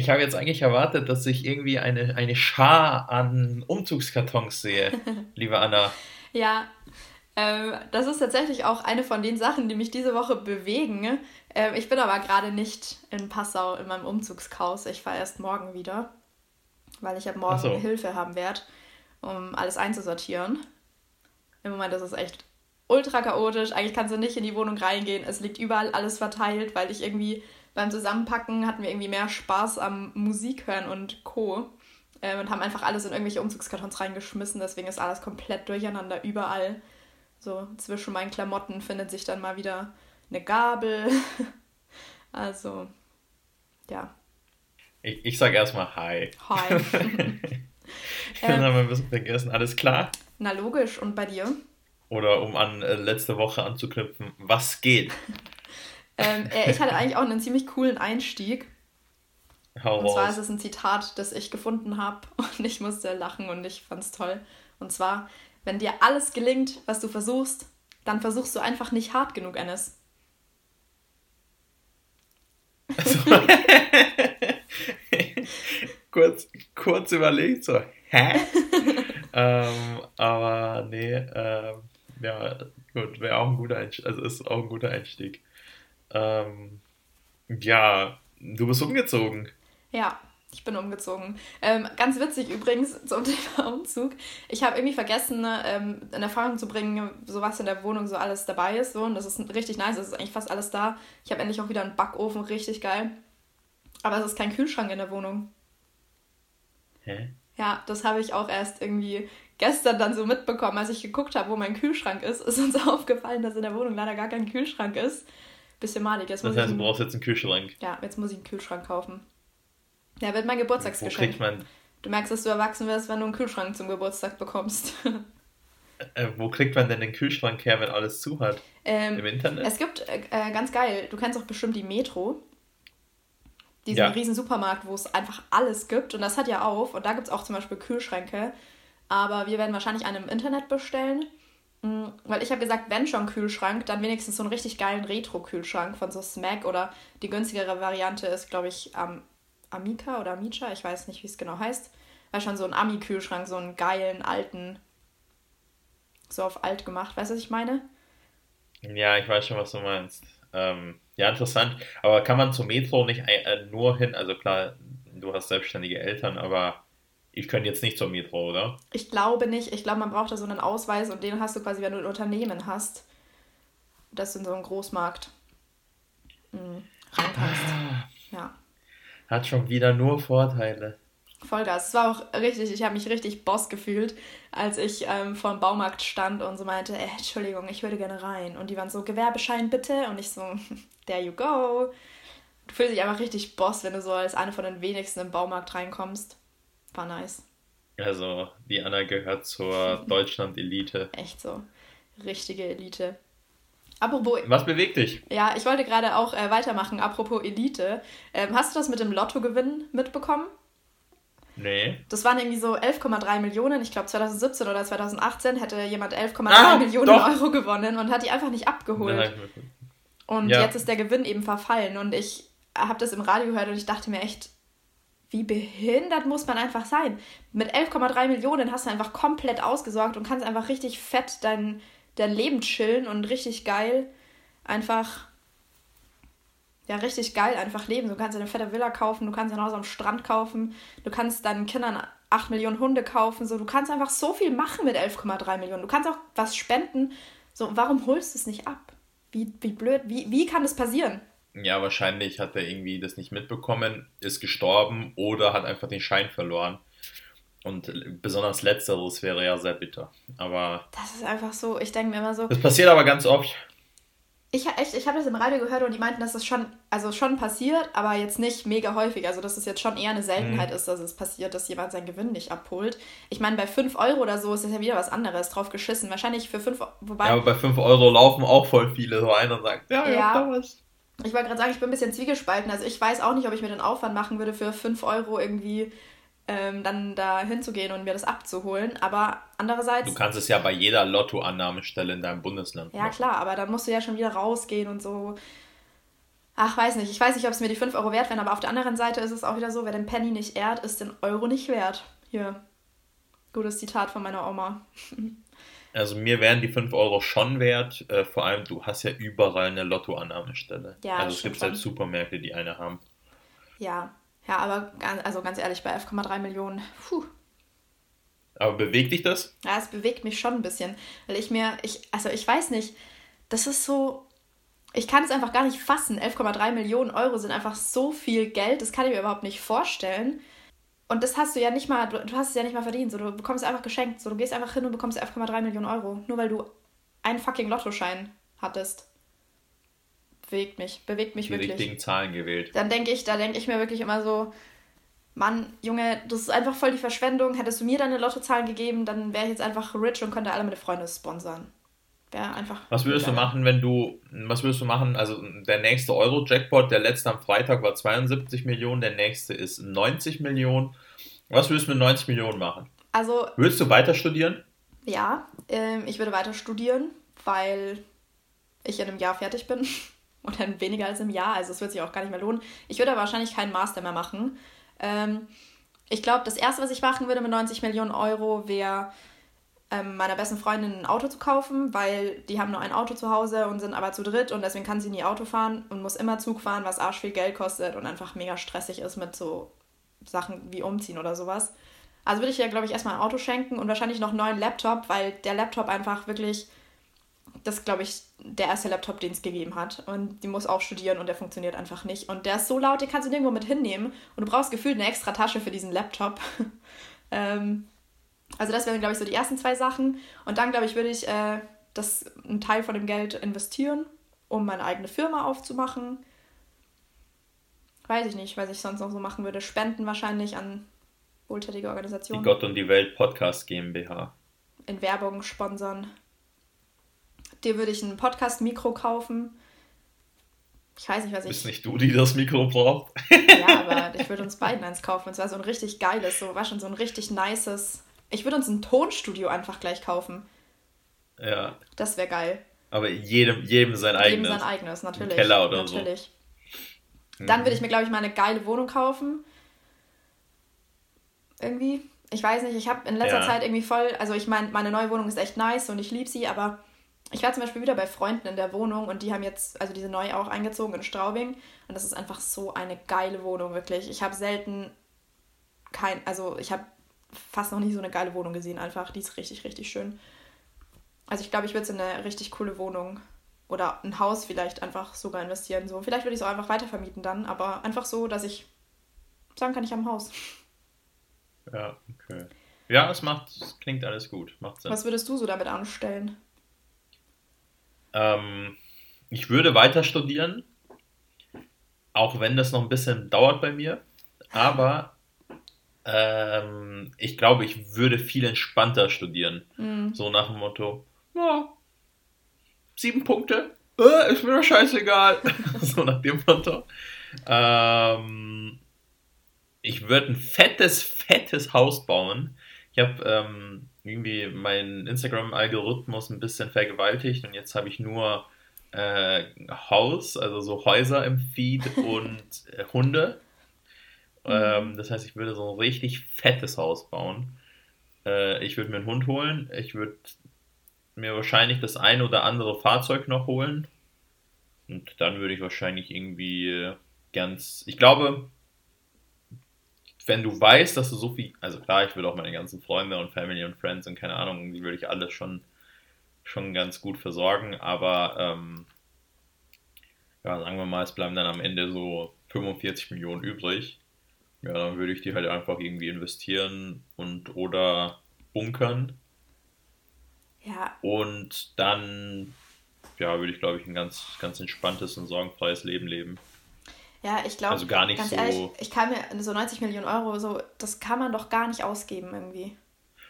Ich habe jetzt eigentlich erwartet, dass ich irgendwie eine, eine Schar an Umzugskartons sehe, liebe Anna. Ja, ähm, das ist tatsächlich auch eine von den Sachen, die mich diese Woche bewegen. Ähm, ich bin aber gerade nicht in Passau in meinem Umzugschaos. Ich fahre erst morgen wieder, weil ich ab morgen so. Hilfe haben werde, um alles einzusortieren. Im Moment ist es echt ultra chaotisch. Eigentlich kannst du nicht in die Wohnung reingehen. Es liegt überall alles verteilt, weil ich irgendwie beim Zusammenpacken hatten wir irgendwie mehr Spaß am Musik hören und Co. Ähm, und haben einfach alles in irgendwelche Umzugskartons reingeschmissen. Deswegen ist alles komplett durcheinander überall. So zwischen meinen Klamotten findet sich dann mal wieder eine Gabel. also, ja. Ich, ich sag erstmal Hi. Hi. ich ähm, habe ein bisschen vergessen. Alles klar? Na logisch. Und bei dir? Oder um an äh, letzte Woche anzuknüpfen, was geht? ähm, äh, ich hatte eigentlich auch einen ziemlich coolen Einstieg. Hau und zwar ist es ein Zitat, das ich gefunden habe und ich musste lachen und ich fand es toll. Und zwar, wenn dir alles gelingt, was du versuchst, dann versuchst du einfach nicht hart genug, Ennis. Also, kurz, kurz überlegt, so, hä? ähm, aber nee, ähm, ja, gut, wäre auch ein guter Einstieg, also ist auch ein guter Einstieg. Ähm, ja, du bist umgezogen. Ja, ich bin umgezogen. Ähm, ganz witzig übrigens zum Thema Umzug. Ich habe irgendwie vergessen, ähm, in Erfahrung zu bringen, so was in der Wohnung so alles dabei ist. So. Und das ist richtig nice. Es ist eigentlich fast alles da. Ich habe endlich auch wieder einen Backofen, richtig geil. Aber es ist kein Kühlschrank in der Wohnung. Hä? Ja, das habe ich auch erst irgendwie gestern dann so mitbekommen, als ich geguckt habe, wo mein Kühlschrank ist, ist uns aufgefallen, dass in der Wohnung leider gar kein Kühlschrank ist. Bisschen malig. Jetzt das heißt, du brauchst jetzt einen Kühlschrank. Ja, jetzt muss ich einen Kühlschrank kaufen. Ja, wird mein Geburtstagsgeschenk. Wo kriegt man... Du merkst, dass du erwachsen wirst, wenn du einen Kühlschrank zum Geburtstag bekommst. äh, wo kriegt man denn den Kühlschrank her, wenn alles zu hat? Ähm, Im Internet? Es gibt, äh, äh, ganz geil, du kennst auch bestimmt die Metro. Diesen ja. riesen Supermarkt, wo es einfach alles gibt. Und das hat ja auf. Und da gibt es auch zum Beispiel Kühlschränke. Aber wir werden wahrscheinlich einen im Internet bestellen. Mm, weil ich habe gesagt, wenn schon Kühlschrank, dann wenigstens so einen richtig geilen Retro-Kühlschrank von so Smack oder die günstigere Variante ist, glaube ich, Am Amica oder Amica, ich weiß nicht, wie es genau heißt. Weil schon so ein Ami-Kühlschrank, so einen geilen, alten, so auf alt gemacht, weißt du, was ich meine? Ja, ich weiß schon, was du meinst. Ähm, ja, interessant. Aber kann man zum Metro nicht äh, nur hin? Also klar, du hast selbstständige Eltern, aber ich könnte jetzt nicht zur Metro, oder? Ich glaube nicht. Ich glaube, man braucht da so einen Ausweis und den hast du quasi, wenn du ein Unternehmen hast, dass du in so einen Großmarkt mh, rein kannst. Ah, ja. Hat schon wieder nur Vorteile. Vollgas. Es war auch richtig, ich habe mich richtig Boss gefühlt, als ich ähm, vor dem Baumarkt stand und so meinte, äh, Entschuldigung, ich würde gerne rein. Und die waren so, Gewerbeschein bitte. Und ich so, there you go. Du fühlst dich einfach richtig Boss, wenn du so als eine von den wenigsten im Baumarkt reinkommst. War nice. Also, die Anna gehört zur Deutschland-Elite. Echt so. Richtige Elite. Apropos. Was bewegt dich? Ja, ich wollte gerade auch äh, weitermachen. Apropos Elite. Ähm, hast du das mit dem Lottogewinn mitbekommen? Nee. Das waren irgendwie so 11,3 Millionen. Ich glaube 2017 oder 2018 hätte jemand 11,3 ah, Millionen doch. Euro gewonnen und hat die einfach nicht abgeholt. Nein, und ja. jetzt ist der Gewinn eben verfallen. Und ich habe das im Radio gehört und ich dachte mir echt, wie behindert muss man einfach sein? Mit 11,3 Millionen hast du einfach komplett ausgesorgt und kannst einfach richtig fett dein, dein Leben chillen und richtig geil einfach, ja, richtig geil einfach leben. Du kannst eine fette Villa kaufen, du kannst ein Haus am Strand kaufen, du kannst deinen Kindern 8 Millionen Hunde kaufen, so, du kannst einfach so viel machen mit 11,3 Millionen. Du kannst auch was spenden. So, warum holst du es nicht ab? Wie, wie blöd, wie, wie kann das passieren? Ja, wahrscheinlich hat er irgendwie das nicht mitbekommen, ist gestorben oder hat einfach den Schein verloren. Und besonders letzteres wäre ja sehr bitter. Aber. Das ist einfach so, ich denke mir immer so. Das passiert aber ganz oft. Ich, echt, ich habe das im Radio gehört und die meinten, dass das schon, also schon passiert, aber jetzt nicht mega häufig. Also, dass es jetzt schon eher eine Seltenheit mhm. ist, dass es passiert, dass jemand seinen Gewinn nicht abholt. Ich meine, bei 5 Euro oder so ist das ja wieder was anderes, drauf geschissen. Wahrscheinlich für 5 wobei. Ja, aber bei 5 Euro laufen auch voll viele so ein und sagen, ja, ja, ja da was. Ich wollte gerade sagen, ich bin ein bisschen zwiegespalten. Also, ich weiß auch nicht, ob ich mir den Aufwand machen würde, für 5 Euro irgendwie ähm, dann da hinzugehen und mir das abzuholen. Aber andererseits. Du kannst es ja bei jeder Lottoannahmestelle in deinem Bundesland. Ja, machen. klar, aber dann musst du ja schon wieder rausgehen und so. Ach, weiß nicht. Ich weiß nicht, ob es mir die 5 Euro wert wären, aber auf der anderen Seite ist es auch wieder so, wer den Penny nicht ehrt, ist den Euro nicht wert. Hier. Gutes Zitat von meiner Oma. Also mir wären die 5 Euro schon wert. Äh, vor allem, du hast ja überall eine Lottoannahmestelle. Ja, also es gibt selbst Supermärkte, die eine haben. Ja, ja, aber ganz, also ganz ehrlich, bei 11,3 Millionen, puh. Aber bewegt dich das? Ja, es bewegt mich schon ein bisschen. Weil ich mir, ich, also ich weiß nicht, das ist so, ich kann es einfach gar nicht fassen. 11,3 Millionen Euro sind einfach so viel Geld, das kann ich mir überhaupt nicht vorstellen. Und das hast du ja nicht mal, du, du hast es ja nicht mal verdient. So, du bekommst es einfach geschenkt. So, du gehst einfach hin und bekommst 11,3 Millionen Euro. Nur weil du einen fucking Lottoschein hattest. Bewegt mich, bewegt mich Die wirklich. Die richtigen Zahlen gewählt. Dann denke ich, da denke ich mir wirklich immer so, Mann, Junge, das ist einfach voll die Verschwendung. Hättest du mir deine Lottozahlen gegeben, dann wäre ich jetzt einfach rich und könnte alle meine Freunde sponsern. Wäre einfach. Was würdest du machen, wenn du, was würdest du machen, also der nächste Euro-Jackpot, der letzte am Freitag war 72 Millionen, der nächste ist 90 Millionen. Was würdest du mit 90 Millionen machen? Also. Würdest du weiter studieren? Ja, ähm, ich würde weiter studieren, weil ich in einem Jahr fertig bin. Oder in weniger als einem Jahr, also es wird sich auch gar nicht mehr lohnen. Ich würde aber wahrscheinlich keinen Master mehr machen. Ähm, ich glaube, das erste, was ich machen würde mit 90 Millionen Euro, wäre ähm, meiner besten Freundin ein Auto zu kaufen, weil die haben nur ein Auto zu Hause und sind aber zu dritt und deswegen kann sie nie Auto fahren und muss immer Zug fahren, was arsch viel Geld kostet und einfach mega stressig ist mit so Sachen wie Umziehen oder sowas. Also würde ich ihr, glaube ich, erstmal ein Auto schenken und wahrscheinlich noch einen neuen Laptop, weil der Laptop einfach wirklich, das glaube ich, der erste Laptop, den es gegeben hat. Und die muss auch studieren und der funktioniert einfach nicht. Und der ist so laut, den kannst du nirgendwo mit hinnehmen. Und du brauchst gefühlt eine extra Tasche für diesen Laptop. ähm, also das wären, glaube ich, so die ersten zwei Sachen. Und dann, glaube ich, würde ich äh, das, einen Teil von dem Geld investieren, um meine eigene Firma aufzumachen. Weiß ich nicht, was ich sonst noch so machen würde. Spenden wahrscheinlich an wohltätige Organisationen. Die Gott und die Welt Podcast GmbH. In Werbung sponsern. Dir würde ich ein Podcast-Mikro kaufen. Ich weiß nicht, was ich. Bist nicht du, die das Mikro braucht? ja, aber ich würde uns beiden eins kaufen. Und zwar so ein richtig geiles, so war schon so ein richtig nices ich würde uns ein Tonstudio einfach gleich kaufen. Ja. Das wäre geil. Aber jedem, jedem sein eigenes. Jedem sein eigenes, natürlich. Ein Keller oder natürlich. so. Dann würde ich mir, glaube ich, mal eine geile Wohnung kaufen. Irgendwie. Ich weiß nicht, ich habe in letzter ja. Zeit irgendwie voll, also ich meine, meine neue Wohnung ist echt nice und ich liebe sie, aber ich war zum Beispiel wieder bei Freunden in der Wohnung und die haben jetzt, also diese neu auch eingezogen in Straubing und das ist einfach so eine geile Wohnung, wirklich. Ich habe selten kein, also ich habe fast noch nie so eine geile Wohnung gesehen einfach. Die ist richtig, richtig schön. Also ich glaube, ich würde in eine richtig coole Wohnung oder ein Haus vielleicht einfach sogar investieren. So. Vielleicht würde ich es auch einfach weitervermieten dann, aber einfach so, dass ich sagen kann, ich habe ein Haus. Ja, okay. Ja, es macht, es klingt alles gut. Macht Sinn. Was würdest du so damit anstellen? Ähm, ich würde weiter studieren, auch wenn das noch ein bisschen dauert bei mir. Aber ähm, ich glaube, ich würde viel entspannter studieren. Mhm. So nach dem Motto, ja, sieben Punkte, äh, ist mir doch scheißegal. so nach dem Motto. Ähm, ich würde ein fettes, fettes Haus bauen. Ich habe ähm, irgendwie meinen Instagram-Algorithmus ein bisschen vergewaltigt und jetzt habe ich nur äh, Haus, also so Häuser im Feed und äh, Hunde. Mhm. Ähm, das heißt, ich würde so ein richtig fettes Haus bauen. Äh, ich würde mir einen Hund holen. Ich würde mir wahrscheinlich das ein oder andere Fahrzeug noch holen. Und dann würde ich wahrscheinlich irgendwie ganz. Ich glaube, wenn du weißt, dass du so viel. Also klar, ich würde auch meine ganzen Freunde und Family und Friends und keine Ahnung, die würde ich alles schon, schon ganz gut versorgen. Aber ähm, ja, sagen wir mal, es bleiben dann am Ende so 45 Millionen übrig. Ja, dann würde ich die halt einfach irgendwie investieren und oder bunkern. Ja. Und dann, ja, würde ich, glaube ich, ein ganz, ganz entspanntes und sorgenfreies Leben leben. Ja, ich glaube, also gar nicht ganz so ehrlich, ich kann mir so 90 Millionen Euro, so, das kann man doch gar nicht ausgeben irgendwie.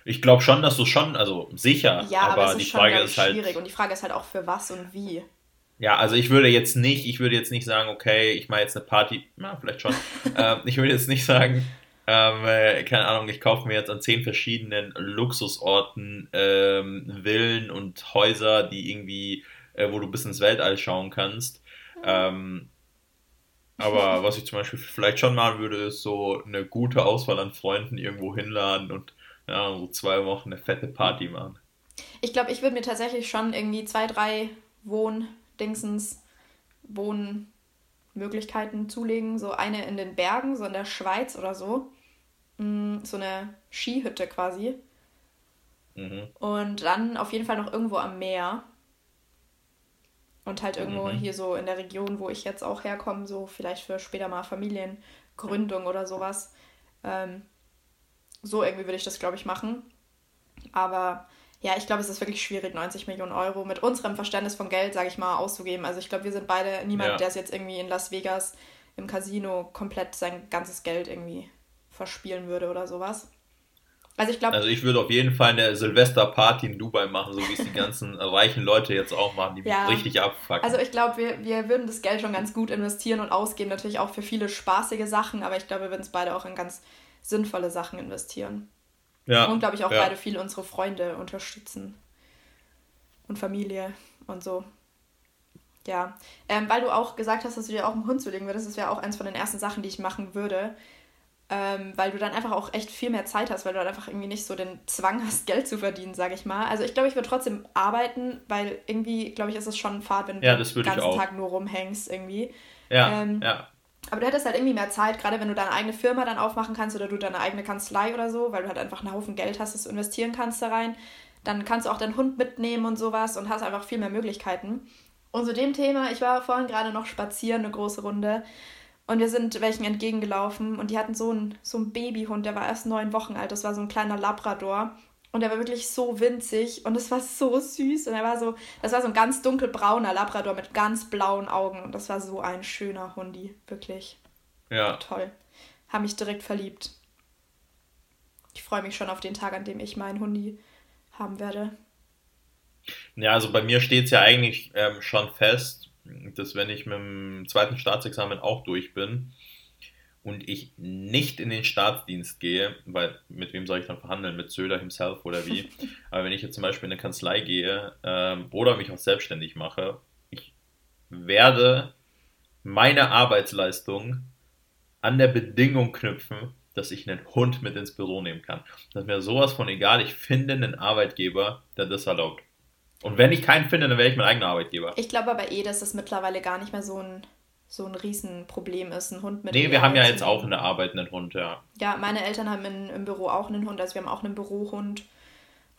Ich glaube schon, dass du schon, also sicher, ja, aber, aber die Frage ist halt. schwierig und die Frage ist halt auch für was und wie. Ja, also ich würde jetzt nicht, ich würde jetzt nicht sagen, okay, ich mache jetzt eine Party, na, vielleicht schon. ähm, ich würde jetzt nicht sagen, ähm, äh, keine Ahnung, ich kaufe mir jetzt an zehn verschiedenen Luxusorten ähm, Villen und Häuser, die irgendwie, äh, wo du bis ins Weltall schauen kannst. Ähm, Aber was ich zum Beispiel vielleicht schon machen würde, ist so eine gute Auswahl an Freunden irgendwo hinladen und ja, so zwei Wochen eine fette Party machen. Ich glaube, ich würde mir tatsächlich schon irgendwie zwei, drei Wohndingsens, Wohnmöglichkeiten zulegen. So eine in den Bergen, so in der Schweiz oder so. Mm, so eine Skihütte quasi. Mhm. Und dann auf jeden Fall noch irgendwo am Meer. Und halt irgendwo mhm. hier so in der Region, wo ich jetzt auch herkomme, so vielleicht für später mal Familiengründung oder sowas. Ähm, so irgendwie würde ich das, glaube ich, machen. Aber ja, ich glaube, es ist wirklich schwierig, 90 Millionen Euro mit unserem Verständnis von Geld, sage ich mal, auszugeben. Also ich glaube, wir sind beide niemand, ja. der es jetzt irgendwie in Las Vegas im Casino komplett sein ganzes Geld irgendwie verspielen würde oder sowas. Also ich glaube. Also ich würde auf jeden Fall eine Silvesterparty in Dubai machen, so wie es die ganzen reichen Leute jetzt auch machen, die ja. richtig abfucken. Also ich glaube, wir, wir würden das Geld schon ganz gut investieren und ausgeben, natürlich auch für viele spaßige Sachen, aber ich glaube, wir würden es beide auch in ganz sinnvolle Sachen investieren. Ja. Und glaube ich auch ja. beide viel unsere Freunde unterstützen. Und Familie und so. Ja. Ähm, weil du auch gesagt hast, dass du dir auch einen Hund zulegen würdest, das wäre auch eins von den ersten Sachen, die ich machen würde. Ähm, weil du dann einfach auch echt viel mehr Zeit hast, weil du dann einfach irgendwie nicht so den Zwang hast, Geld zu verdienen, sage ich mal. Also ich glaube, ich würde trotzdem arbeiten, weil irgendwie, glaube ich, ist es schon Fahrt, wenn du ja, den ganzen Tag nur rumhängst irgendwie. Ja, ähm, ja. Aber du hättest halt irgendwie mehr Zeit, gerade wenn du deine eigene Firma dann aufmachen kannst oder du deine eigene Kanzlei oder so, weil du halt einfach einen Haufen Geld hast, das du investieren kannst da rein. Dann kannst du auch deinen Hund mitnehmen und sowas und hast einfach viel mehr Möglichkeiten. Und zu dem Thema, ich war vorhin gerade noch spazieren, eine große Runde. Und wir sind welchen entgegengelaufen und die hatten so einen, so einen Babyhund, der war erst neun Wochen alt. Das war so ein kleiner Labrador. Und er war wirklich so winzig und es war so süß. Und er war so, das war so ein ganz dunkelbrauner Labrador mit ganz blauen Augen. Und das war so ein schöner Hundi, wirklich. Ja. Toll. Habe mich direkt verliebt. Ich freue mich schon auf den Tag, an dem ich meinen Hundi haben werde. Ja, also bei mir steht es ja eigentlich ähm, schon fest, dass wenn ich mit dem zweiten Staatsexamen auch durch bin, und ich nicht in den Staatsdienst gehe, weil mit wem soll ich dann verhandeln? Mit Söder himself oder wie? Aber wenn ich jetzt zum Beispiel in eine Kanzlei gehe ähm, oder mich auch selbstständig mache, ich werde meine Arbeitsleistung an der Bedingung knüpfen, dass ich einen Hund mit ins Büro nehmen kann. Das ist mir sowas von egal. Ich finde einen Arbeitgeber, der das erlaubt. Und wenn ich keinen finde, dann wäre ich mein eigener Arbeitgeber. Ich glaube aber eh, dass das mittlerweile gar nicht mehr so ein so ein Riesenproblem ist, ein Hund mit. Nee, wir haben ja jetzt auch einen arbeitenden Hund, ja. Ja, meine Eltern haben in, im Büro auch einen Hund, also wir haben auch einen Bürohund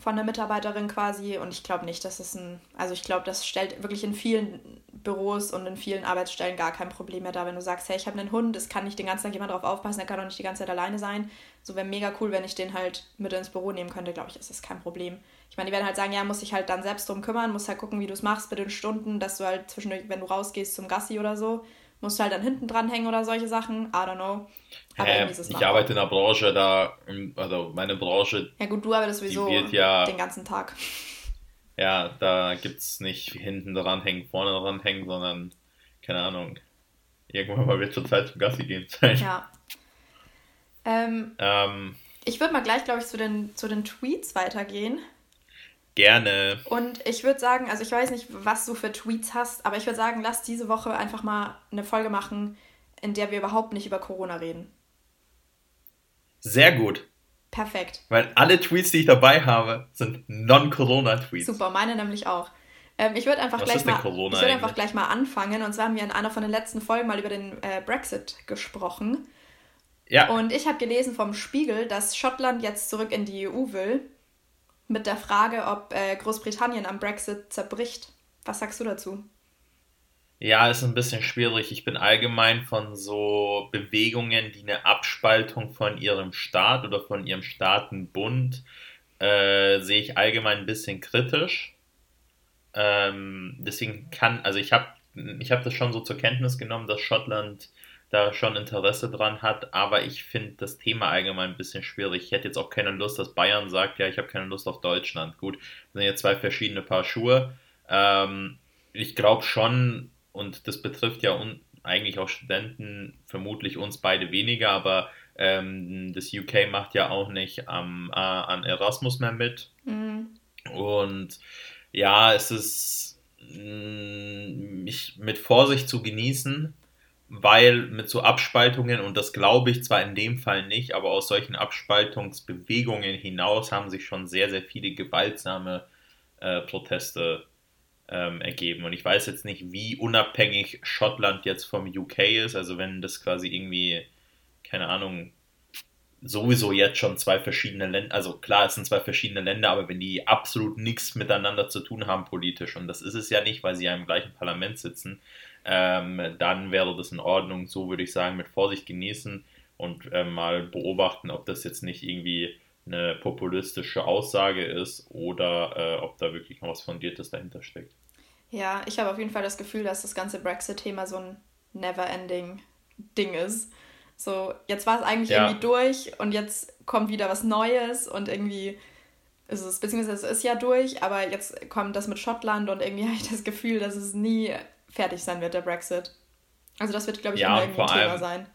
von der Mitarbeiterin quasi und ich glaube nicht, dass es ein, also ich glaube, das stellt wirklich in vielen Büros und in vielen Arbeitsstellen gar kein Problem mehr dar, wenn du sagst, hey, ich habe einen Hund, es kann nicht den ganzen Tag jemand drauf aufpassen, der kann doch nicht die ganze Zeit alleine sein. So wäre mega cool, wenn ich den halt mit ins Büro nehmen könnte, glaube ich, ist das kein Problem. Ich meine, die werden halt sagen, ja, muss ich halt dann selbst drum kümmern, muss halt gucken, wie du es machst mit den Stunden, dass du halt zwischendurch, wenn du rausgehst zum Gassi oder so, musst du halt dann hinten dran hängen oder solche Sachen. I don't know. Aber äh, ich arbeite in einer Branche, da, also meine Branche. Ja, gut, du arbeitest sowieso ja, den ganzen Tag. Ja, da gibt es nicht hinten dran hängen, vorne dran hängen, sondern, keine Ahnung, irgendwann mal wird zur Zeit zum Gassi gehen sein. Ja. Ähm, ähm, ich würde mal gleich, glaube ich, zu den, zu den Tweets weitergehen. Gerne. Und ich würde sagen, also ich weiß nicht, was du für Tweets hast, aber ich würde sagen, lass diese Woche einfach mal eine Folge machen, in der wir überhaupt nicht über Corona reden. Sehr gut. Perfekt. Weil alle Tweets, die ich dabei habe, sind Non-Corona-Tweets. Super, meine nämlich auch. Ähm, ich würde einfach, gleich mal, ich würd einfach gleich mal anfangen. Und zwar haben wir in einer von den letzten Folgen mal über den äh, Brexit gesprochen. Ja. Und ich habe gelesen vom Spiegel, dass Schottland jetzt zurück in die EU will mit der Frage, ob äh, Großbritannien am Brexit zerbricht. Was sagst du dazu? Ja, ist ein bisschen schwierig. Ich bin allgemein von so Bewegungen, die eine Abspaltung von ihrem Staat oder von ihrem Staatenbund äh, sehe ich allgemein ein bisschen kritisch. Ähm, deswegen kann, also ich habe ich hab das schon so zur Kenntnis genommen, dass Schottland da schon Interesse dran hat, aber ich finde das Thema allgemein ein bisschen schwierig. Ich hätte jetzt auch keine Lust, dass Bayern sagt, ja, ich habe keine Lust auf Deutschland. Gut, das sind jetzt zwei verschiedene Paar Schuhe. Ähm, ich glaube schon, und das betrifft ja eigentlich auch Studenten, vermutlich uns beide weniger, aber ähm, das UK macht ja auch nicht am, äh, an Erasmus mehr mit. Mhm. Und ja, es ist mh, mm, mit Vorsicht zu genießen, weil mit so Abspaltungen, und das glaube ich zwar in dem Fall nicht, aber aus solchen Abspaltungsbewegungen hinaus haben sich schon sehr, sehr viele gewaltsame äh, Proteste ähm, ergeben. Und ich weiß jetzt nicht, wie unabhängig Schottland jetzt vom UK ist. Also wenn das quasi irgendwie, keine Ahnung, sowieso jetzt schon zwei verschiedene Länder, also klar, es sind zwei verschiedene Länder, aber wenn die absolut nichts miteinander zu tun haben politisch, und das ist es ja nicht, weil sie ja im gleichen Parlament sitzen, ähm, dann wäre das in Ordnung. So würde ich sagen, mit Vorsicht genießen und äh, mal beobachten, ob das jetzt nicht irgendwie eine populistische Aussage ist oder äh, ob da wirklich noch was Fundiertes dahinter steckt. Ja, ich habe auf jeden Fall das Gefühl, dass das ganze Brexit-Thema so ein never-ending Ding ist. So, jetzt war es eigentlich ja. irgendwie durch und jetzt kommt wieder was Neues und irgendwie ist es, beziehungsweise es ist ja durch, aber jetzt kommt das mit Schottland und irgendwie habe ich das Gefühl, dass es nie fertig sein wird, der Brexit. Also das wird, glaube ich, ja, immer irgendwie ein Thema sein.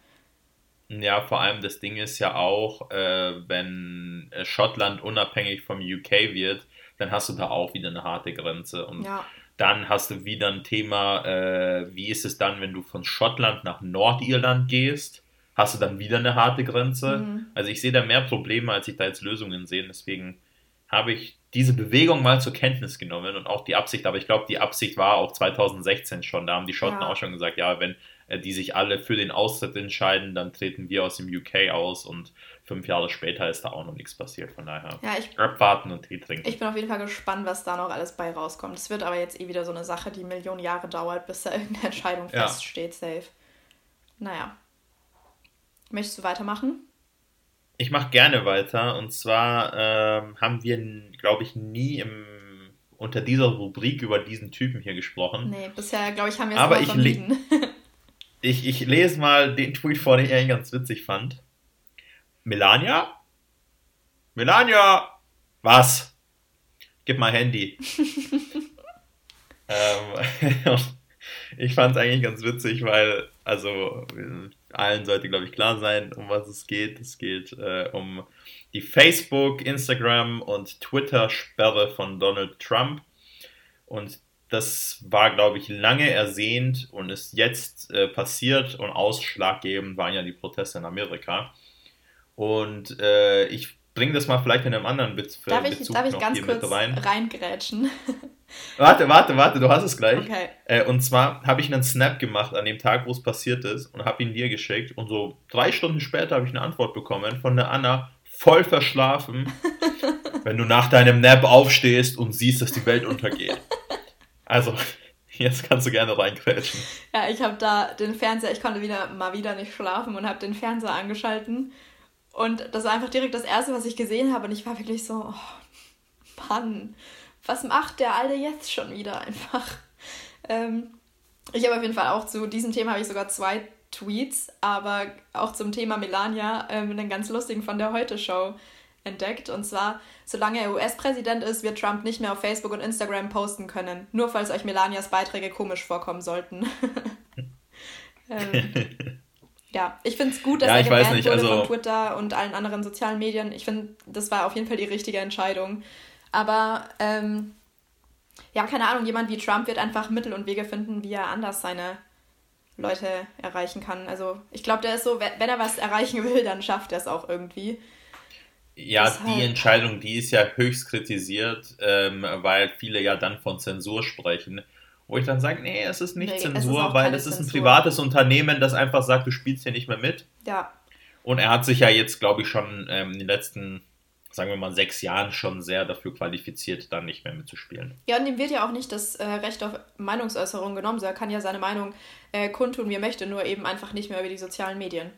Ja, vor allem das Ding ist ja auch, äh, wenn äh, Schottland unabhängig vom UK wird, dann hast du da auch wieder eine harte Grenze. Und ja. dann hast du wieder ein Thema, äh, wie ist es dann, wenn du von Schottland nach Nordirland gehst? Hast du dann wieder eine harte Grenze? Mhm. Also ich sehe da mehr Probleme, als ich da jetzt Lösungen sehe. Deswegen habe ich diese Bewegung mal zur Kenntnis genommen und auch die Absicht, aber ich glaube, die Absicht war auch 2016 schon. Da haben die Schotten ja. auch schon gesagt, ja, wenn äh, die sich alle für den Austritt entscheiden, dann treten wir aus dem UK aus und fünf Jahre später ist da auch noch nichts passiert. Von daher ja, ich, abwarten und Tee trinken. Ich bin auf jeden Fall gespannt, was da noch alles bei rauskommt. Es wird aber jetzt eh wieder so eine Sache, die Millionen Jahre dauert, bis da irgendeine Entscheidung ja. feststeht, safe. Naja. Möchtest du weitermachen? Ich mache gerne weiter. Und zwar ähm, haben wir, glaube ich, nie im, unter dieser Rubrik über diesen Typen hier gesprochen. Nee, bisher, glaube ich, haben wir es Aber ich, le ich, ich lese mal den Tweet vor, den ich ganz witzig fand. Melania? Melania! Was? Gib mal Handy. ähm, ich fand es eigentlich ganz witzig, weil, also, allen sollte, glaube ich, klar sein, um was es geht. Es geht äh, um die Facebook, Instagram und Twitter-Sperre von Donald Trump. Und das war, glaube ich, lange ersehnt und ist jetzt äh, passiert und ausschlaggebend waren ja die Proteste in Amerika. Und äh, ich bringe das mal vielleicht in einem anderen Witz darf ich, Bezug darf ich ganz kurz rein. reingrätschen? Warte, warte, warte, du hast es gleich. Okay. Äh, und zwar habe ich einen Snap gemacht an dem Tag, wo es passiert ist und habe ihn dir geschickt. Und so drei Stunden später habe ich eine Antwort bekommen von der Anna, voll verschlafen, wenn du nach deinem Nap aufstehst und siehst, dass die Welt untergeht. Also, jetzt kannst du gerne reingrätschen. Ja, ich habe da den Fernseher, ich konnte wieder mal wieder nicht schlafen und habe den Fernseher angeschalten. Und das war einfach direkt das Erste, was ich gesehen habe. Und ich war wirklich so, oh, Mann was macht der Alte jetzt schon wieder einfach? Ähm, ich habe auf jeden Fall auch zu diesem Thema habe ich sogar zwei Tweets, aber auch zum Thema Melania ähm, einen ganz lustigen von der Heute-Show entdeckt. Und zwar, solange er US-Präsident ist, wird Trump nicht mehr auf Facebook und Instagram posten können. Nur falls euch Melanias Beiträge komisch vorkommen sollten. ähm, ja, ich finde es gut, dass ja, er gebannt wurde also... von Twitter und allen anderen sozialen Medien. Ich finde, das war auf jeden Fall die richtige Entscheidung. Aber ähm, ja, keine Ahnung, jemand wie Trump wird einfach Mittel und Wege finden, wie er anders seine Leute erreichen kann. Also ich glaube, der ist so, wenn er was erreichen will, dann schafft er es auch irgendwie. Ja, Deshalb. die Entscheidung, die ist ja höchst kritisiert, ähm, weil viele ja dann von Zensur sprechen. Wo ich dann sage, nee, es ist nicht nee, Zensur, es ist weil es ist ein privates Unternehmen, das einfach sagt, du spielst hier nicht mehr mit. Ja. Und er hat sich ja jetzt, glaube ich, schon ähm, in den letzten sagen wir mal, sechs Jahren schon sehr dafür qualifiziert, dann nicht mehr mitzuspielen. Ja, und ihm wird ja auch nicht das äh, Recht auf Meinungsäußerung genommen. So, er kann ja seine Meinung äh, kundtun, wie er möchte, nur eben einfach nicht mehr über die sozialen Medien.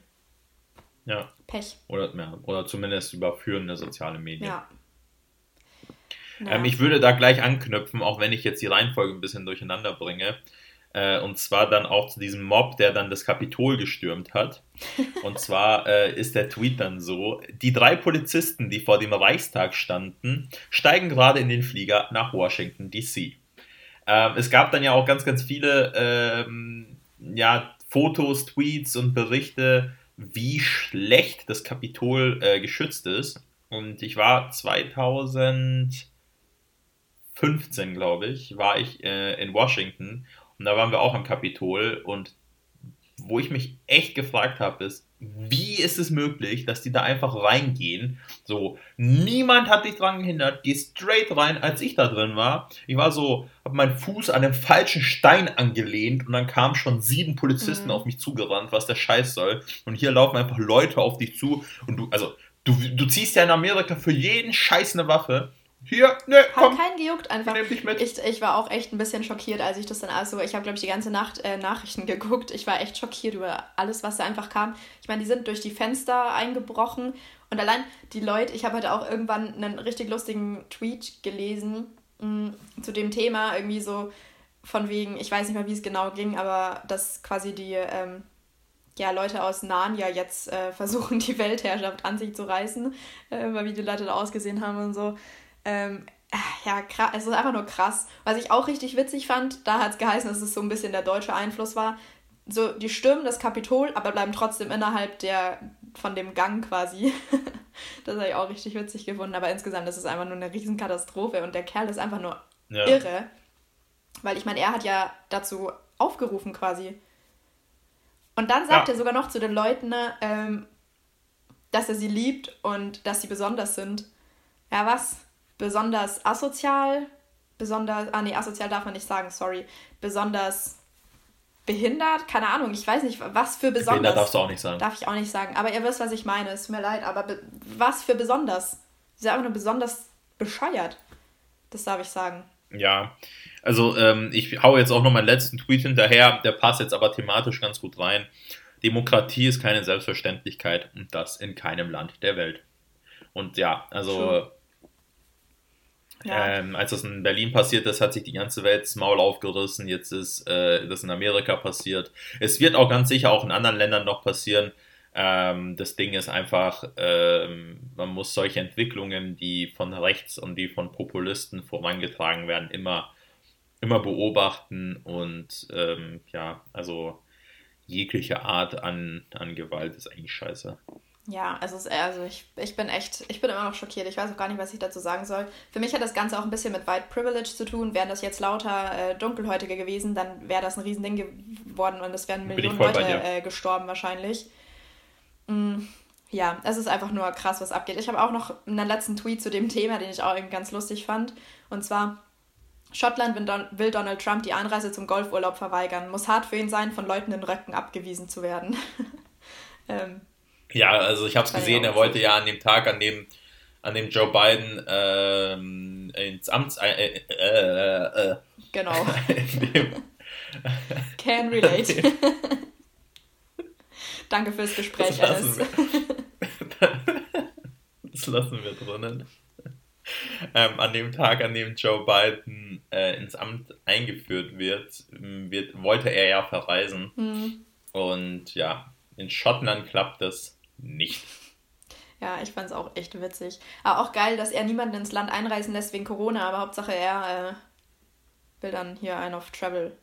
Ja. Pech. Oder, ja, oder zumindest über führende soziale Medien. Ja. Ähm, ich würde da gleich anknüpfen, auch wenn ich jetzt die Reihenfolge ein bisschen durcheinander bringe. Äh, und zwar dann auch zu diesem Mob, der dann das Kapitol gestürmt hat. Und zwar äh, ist der Tweet dann so: Die drei Polizisten, die vor dem Reichstag standen, steigen gerade in den Flieger nach Washington, D.C. Ähm, es gab dann ja auch ganz, ganz viele ähm, ja, Fotos, Tweets und Berichte, wie schlecht das Kapitol äh, geschützt ist. Und ich war 2015, glaube ich, war ich äh, in Washington und da waren wir auch am Kapitol und wo ich mich echt gefragt habe, ist, wie ist es möglich, dass die da einfach reingehen? So, niemand hat dich dran gehindert, geh straight rein, als ich da drin war. Ich war so, hab meinen Fuß an dem falschen Stein angelehnt und dann kamen schon sieben Polizisten mhm. auf mich zugerannt, was der Scheiß soll. Und hier laufen einfach Leute auf dich zu und du, also, du, du ziehst ja in Amerika für jeden Scheiß eine Waffe hier, ne, komm. Hat keinen gejuckt einfach. Ich, ich war auch echt ein bisschen schockiert, als ich das dann also, ich habe glaube ich die ganze Nacht äh, Nachrichten geguckt. Ich war echt schockiert über alles, was da einfach kam. Ich meine, die sind durch die Fenster eingebrochen und allein die Leute, ich habe heute auch irgendwann einen richtig lustigen Tweet gelesen mh, mm, zu dem Thema, irgendwie so von wegen, ich weiß nicht mehr, wie es genau ging, aber dass quasi die ähm, ja, Leute aus Narnia jetzt äh, versuchen, die Weltherrschaft an sich zu reißen, äh, weil wie die Leute da ausgesehen haben und so. Ähm, ja, krass, es ist einfach nur krass. Was ich auch richtig witzig fand, da hat es geheißen, dass es so ein bisschen der deutsche Einfluss war. So, die stürmen das Kapitol, aber bleiben trotzdem innerhalb der, von dem Gang quasi. das habe ich auch richtig witzig gefunden. Aber insgesamt ist es einfach nur eine Riesenkatastrophe und der Kerl ist einfach nur ja. irre. Weil ich meine, er hat ja dazu aufgerufen quasi. Und dann sagt ja. er sogar noch zu den Leuten, ähm, dass er sie liebt und dass sie besonders sind. Ja, was? Besonders asozial, besonders, ah nee, asozial darf man nicht sagen, sorry, besonders behindert, keine Ahnung, ich weiß nicht, was für besonders. Behindert darfst du auch nicht sagen. Darf ich auch nicht sagen, aber ihr wisst, was ich meine, es tut mir leid, aber was für besonders? Sie ist einfach nur besonders bescheuert. Das darf ich sagen. Ja, also ähm, ich hau jetzt auch noch meinen letzten Tweet hinterher, der passt jetzt aber thematisch ganz gut rein. Demokratie ist keine Selbstverständlichkeit und das in keinem Land der Welt. Und ja, also True. Ja. Ähm, als das in Berlin passiert ist, hat sich die ganze Welt das Maul aufgerissen. Jetzt ist äh, das in Amerika passiert. Es wird auch ganz sicher auch in anderen Ländern noch passieren. Ähm, das Ding ist einfach, ähm, man muss solche Entwicklungen, die von rechts und die von Populisten vorangetragen werden, immer, immer beobachten und ähm, ja, also jegliche Art an, an Gewalt ist eigentlich scheiße. Ja, also, also ich, ich bin echt, ich bin immer noch schockiert. Ich weiß auch gar nicht, was ich dazu sagen soll. Für mich hat das Ganze auch ein bisschen mit White Privilege zu tun. Wären das jetzt lauter äh, Dunkelhäutige gewesen, dann wäre das ein Riesending geworden und es wären Millionen Leute äh, gestorben wahrscheinlich. Mm, ja, es ist einfach nur krass, was abgeht. Ich habe auch noch einen letzten Tweet zu dem Thema, den ich auch irgendwie ganz lustig fand. Und zwar, Schottland will Donald Trump die Einreise zum Golfurlaub verweigern. Muss hart für ihn sein, von Leuten in Röcken abgewiesen zu werden. ähm, ja, also ich habe es gesehen, er wollte ja an dem Tag, an dem, an dem Joe Biden ähm, ins Amt. Äh, äh, äh, äh genau. Can relate. Danke fürs Gespräch, das Alice. das lassen wir drinnen. Ähm, an dem Tag, an dem Joe Biden äh, ins Amt eingeführt wird, wird, wollte er ja verreisen. Hm. Und ja, in Schottland klappt das nicht. Ja, ich fand es auch echt witzig. Aber auch geil, dass er niemanden ins Land einreisen lässt wegen Corona, aber Hauptsache er äh, will dann hier einen auf Travel.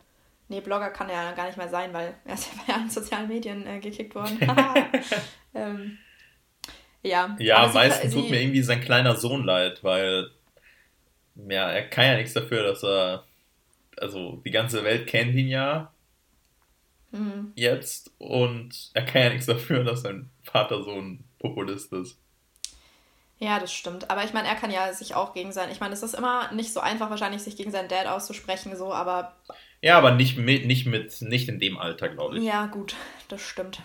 Nee, Blogger kann er ja gar nicht mehr sein, weil er ist ja bei allen sozialen Medien äh, gekickt worden. ähm, ja, ja am meisten tut mir irgendwie sein kleiner Sohn leid, weil ja, er kann ja nichts dafür, dass er. Also, die ganze Welt kennt ihn ja mhm. jetzt und er kann ja nichts dafür, dass sein Vater so ein Populist ist. Ja, das stimmt. Aber ich meine, er kann ja sich auch gegen sein. Ich meine, es ist immer nicht so einfach, wahrscheinlich sich gegen seinen Dad auszusprechen, so, aber. Ja, aber nicht mit, nicht mit, nicht in dem Alter, glaube ich. Ja, gut, das stimmt.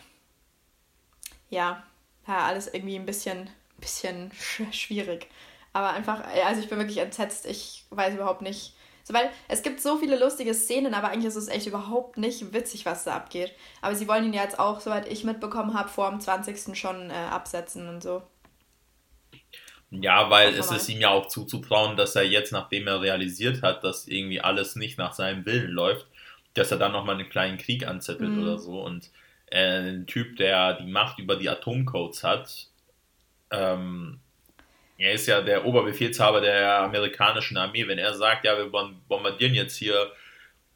Ja, ja, alles irgendwie ein bisschen, bisschen schwierig. Aber einfach, also ich bin wirklich entsetzt. Ich weiß überhaupt nicht, so, weil es gibt so viele lustige Szenen, aber eigentlich ist es echt überhaupt nicht witzig, was da abgeht. Aber sie wollen ihn ja jetzt auch, soweit ich mitbekommen habe, vor dem 20. schon äh, absetzen und so. Ja, weil es ist ihm ja auch zuzutrauen, dass er jetzt, nachdem er realisiert hat, dass irgendwie alles nicht nach seinem Willen läuft, dass er dann nochmal einen kleinen Krieg anzettelt mhm. oder so. Und äh, ein Typ, der die Macht über die Atomcodes hat, ähm, er ist ja der Oberbefehlshaber der amerikanischen Armee. Wenn er sagt, ja, wir bombardieren jetzt hier,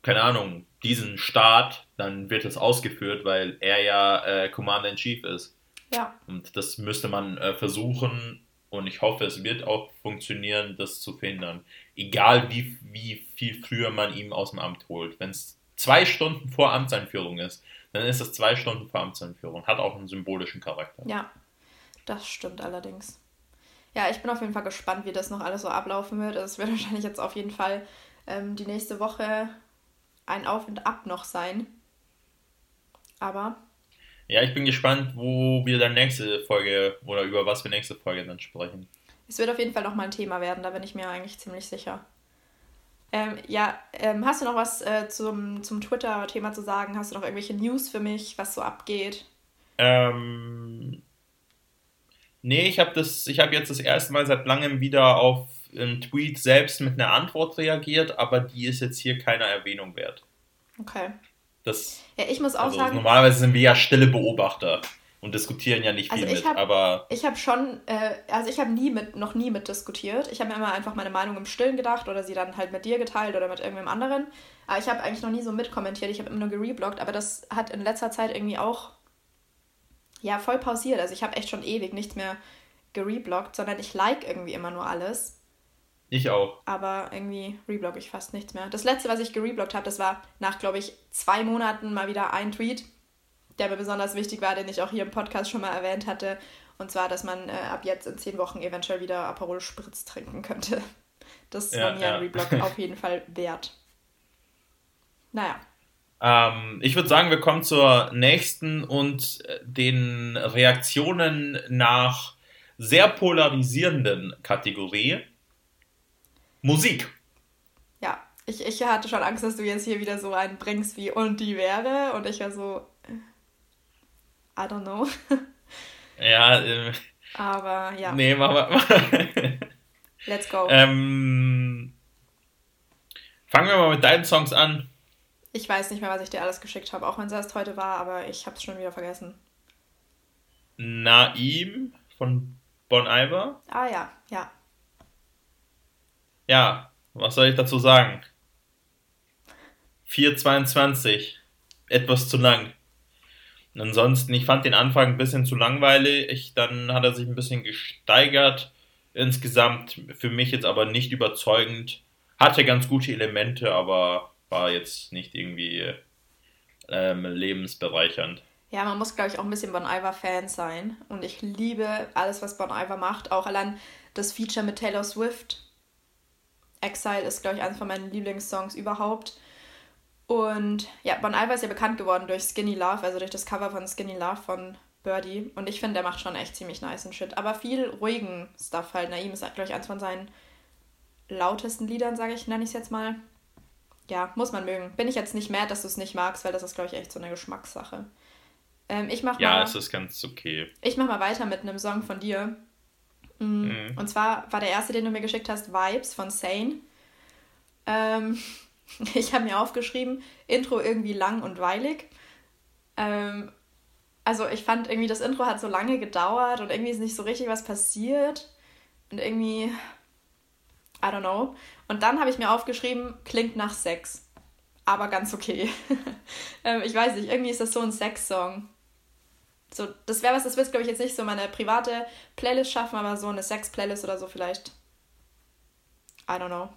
keine Ahnung, diesen Staat, dann wird das ausgeführt, weil er ja äh, Commander in Chief ist. Ja. Und das müsste man äh, versuchen und ich hoffe, es wird auch funktionieren, das zu verhindern. Egal wie, wie viel früher man ihm aus dem Amt holt. Wenn es zwei Stunden vor Amtseinführung ist, dann ist es zwei Stunden vor Amtseinführung. Hat auch einen symbolischen Charakter. Ja, das stimmt allerdings. Ja, ich bin auf jeden Fall gespannt, wie das noch alles so ablaufen wird. Es wird wahrscheinlich jetzt auf jeden Fall ähm, die nächste Woche ein Auf und Ab noch sein. Aber. Ja, ich bin gespannt, wo wir dann nächste Folge oder über was wir nächste Folge dann sprechen. Es wird auf jeden Fall noch mal ein Thema werden, da bin ich mir eigentlich ziemlich sicher. Ähm, ja, ähm, hast du noch was äh, zum, zum Twitter-Thema zu sagen? Hast du noch irgendwelche News für mich, was so abgeht? Ähm, nee, ich habe das, ich habe jetzt das erste Mal seit langem wieder auf einen Tweet selbst mit einer Antwort reagiert, aber die ist jetzt hier keiner Erwähnung wert. Okay. Das, ja, ich muss auch also sagen. Normalerweise sind wir ja stille Beobachter und diskutieren ja nicht viel also mit, hab, aber. Ich habe schon, äh, also ich habe nie mit, noch nie mit diskutiert. Ich habe mir immer einfach meine Meinung im Stillen gedacht oder sie dann halt mit dir geteilt oder mit irgendwem anderen. Aber ich habe eigentlich noch nie so mitkommentiert, ich habe immer nur gereblockt, aber das hat in letzter Zeit irgendwie auch ja voll pausiert. Also ich habe echt schon ewig nichts mehr gereblockt, sondern ich like irgendwie immer nur alles. Ich auch. Aber irgendwie reblogge ich fast nichts mehr. Das letzte, was ich gereblockt habe, das war nach, glaube ich, zwei Monaten mal wieder ein Tweet der mir besonders wichtig war, den ich auch hier im Podcast schon mal erwähnt hatte. Und zwar, dass man äh, ab jetzt in zehn Wochen eventuell wieder Aperol Spritz trinken könnte. Das ja, war mir ja. ein Reblock auf jeden Fall wert. Naja. Ähm, ich würde sagen, wir kommen zur nächsten und äh, den Reaktionen nach sehr polarisierenden Kategorie. Musik. Ja, ich, ich hatte schon Angst, dass du jetzt hier wieder so einen bringst wie und die wäre. Und ich war so, I don't know. Ja, äh, aber ja. Nee, mach mal. Let's go. Ähm, fangen wir mal mit deinen Songs an. Ich weiß nicht mehr, was ich dir alles geschickt habe, auch wenn es erst heute war, aber ich habe es schon wieder vergessen. Naim von Bon Iver. Ah ja, ja. Ja, was soll ich dazu sagen? 4,22. Etwas zu lang. Ansonsten, ich fand den Anfang ein bisschen zu langweilig. Ich, dann hat er sich ein bisschen gesteigert. Insgesamt für mich jetzt aber nicht überzeugend. Hatte ganz gute Elemente, aber war jetzt nicht irgendwie ähm, lebensbereichernd. Ja, man muss, glaube ich, auch ein bisschen Bon Iver-Fan sein. Und ich liebe alles, was Bon Iver macht. Auch allein das Feature mit Taylor Swift. Exile ist, glaube ich, eines von meinen Lieblingssongs überhaupt. Und ja, Bon Iver ist ja bekannt geworden durch Skinny Love, also durch das Cover von Skinny Love von Birdie. Und ich finde, der macht schon echt ziemlich nice und Shit. Aber viel ruhigen Stuff halt. Naim ist, glaube ich, eins von seinen lautesten Liedern, sage ich, nenne ich es jetzt mal. Ja, muss man mögen. Bin ich jetzt nicht mad, dass du es nicht magst, weil das ist, glaube ich, echt so eine Geschmackssache. Ähm, ich mach ja, mal, es ist ganz okay. Ich mach mal weiter mit einem Song von dir. Mhm. Mhm. Und zwar war der erste, den du mir geschickt hast, Vibes von Sane. Ähm, Ich habe mir aufgeschrieben, Intro irgendwie lang und weilig. Ähm, also ich fand irgendwie, das Intro hat so lange gedauert und irgendwie ist nicht so richtig was passiert. Und irgendwie, I don't know. Und dann habe ich mir aufgeschrieben, klingt nach Sex. Aber ganz okay. ähm, ich weiß nicht, irgendwie ist das so ein Sex-Song. So, das wäre was, das wird, glaube ich, jetzt nicht so meine private Playlist schaffen, aber so eine Sex-Playlist oder so vielleicht. I don't know.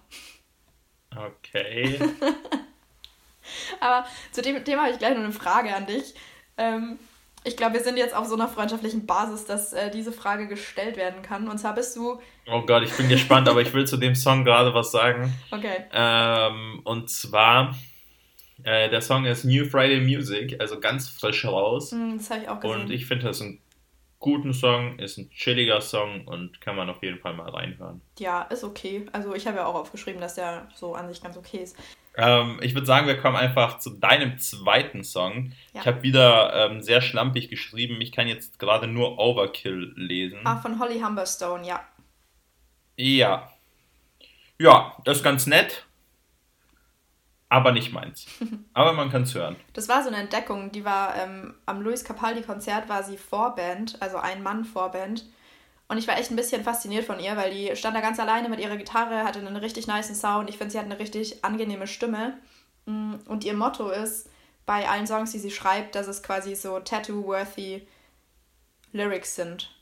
Okay. Aber zu dem Thema habe ich gleich noch eine Frage an dich. Ähm, ich glaube, wir sind jetzt auf so einer freundschaftlichen Basis, dass äh, diese Frage gestellt werden kann. Und zwar bist du. Oh Gott, ich bin gespannt, aber ich will zu dem Song gerade was sagen. Okay. Ähm, und zwar, äh, der Song ist New Friday Music, also ganz frisch raus. Mm, das habe ich auch gesehen. Und ich finde das ein guten Song, ist ein chilliger Song und kann man auf jeden Fall mal reinhören. Ja, ist okay. Also ich habe ja auch aufgeschrieben, dass der so an sich ganz okay ist. Ähm, ich würde sagen, wir kommen einfach zu deinem zweiten Song. Ja. Ich habe wieder ähm, sehr schlampig geschrieben. Ich kann jetzt gerade nur Overkill lesen. Ah, von Holly Humberstone, ja. Ja. Ja, das ist ganz nett aber nicht meins. aber man kann es hören. Das war so eine Entdeckung, die war ähm, am Luis Capaldi-Konzert war sie Vorband, also ein Mann-Vorband. Und ich war echt ein bisschen fasziniert von ihr, weil die stand da ganz alleine mit ihrer Gitarre, hatte einen richtig nice Sound. Ich finde, sie hat eine richtig angenehme Stimme. Mm, und ihr Motto ist bei allen Songs, die sie schreibt, dass es quasi so tattoo-worthy Lyrics sind.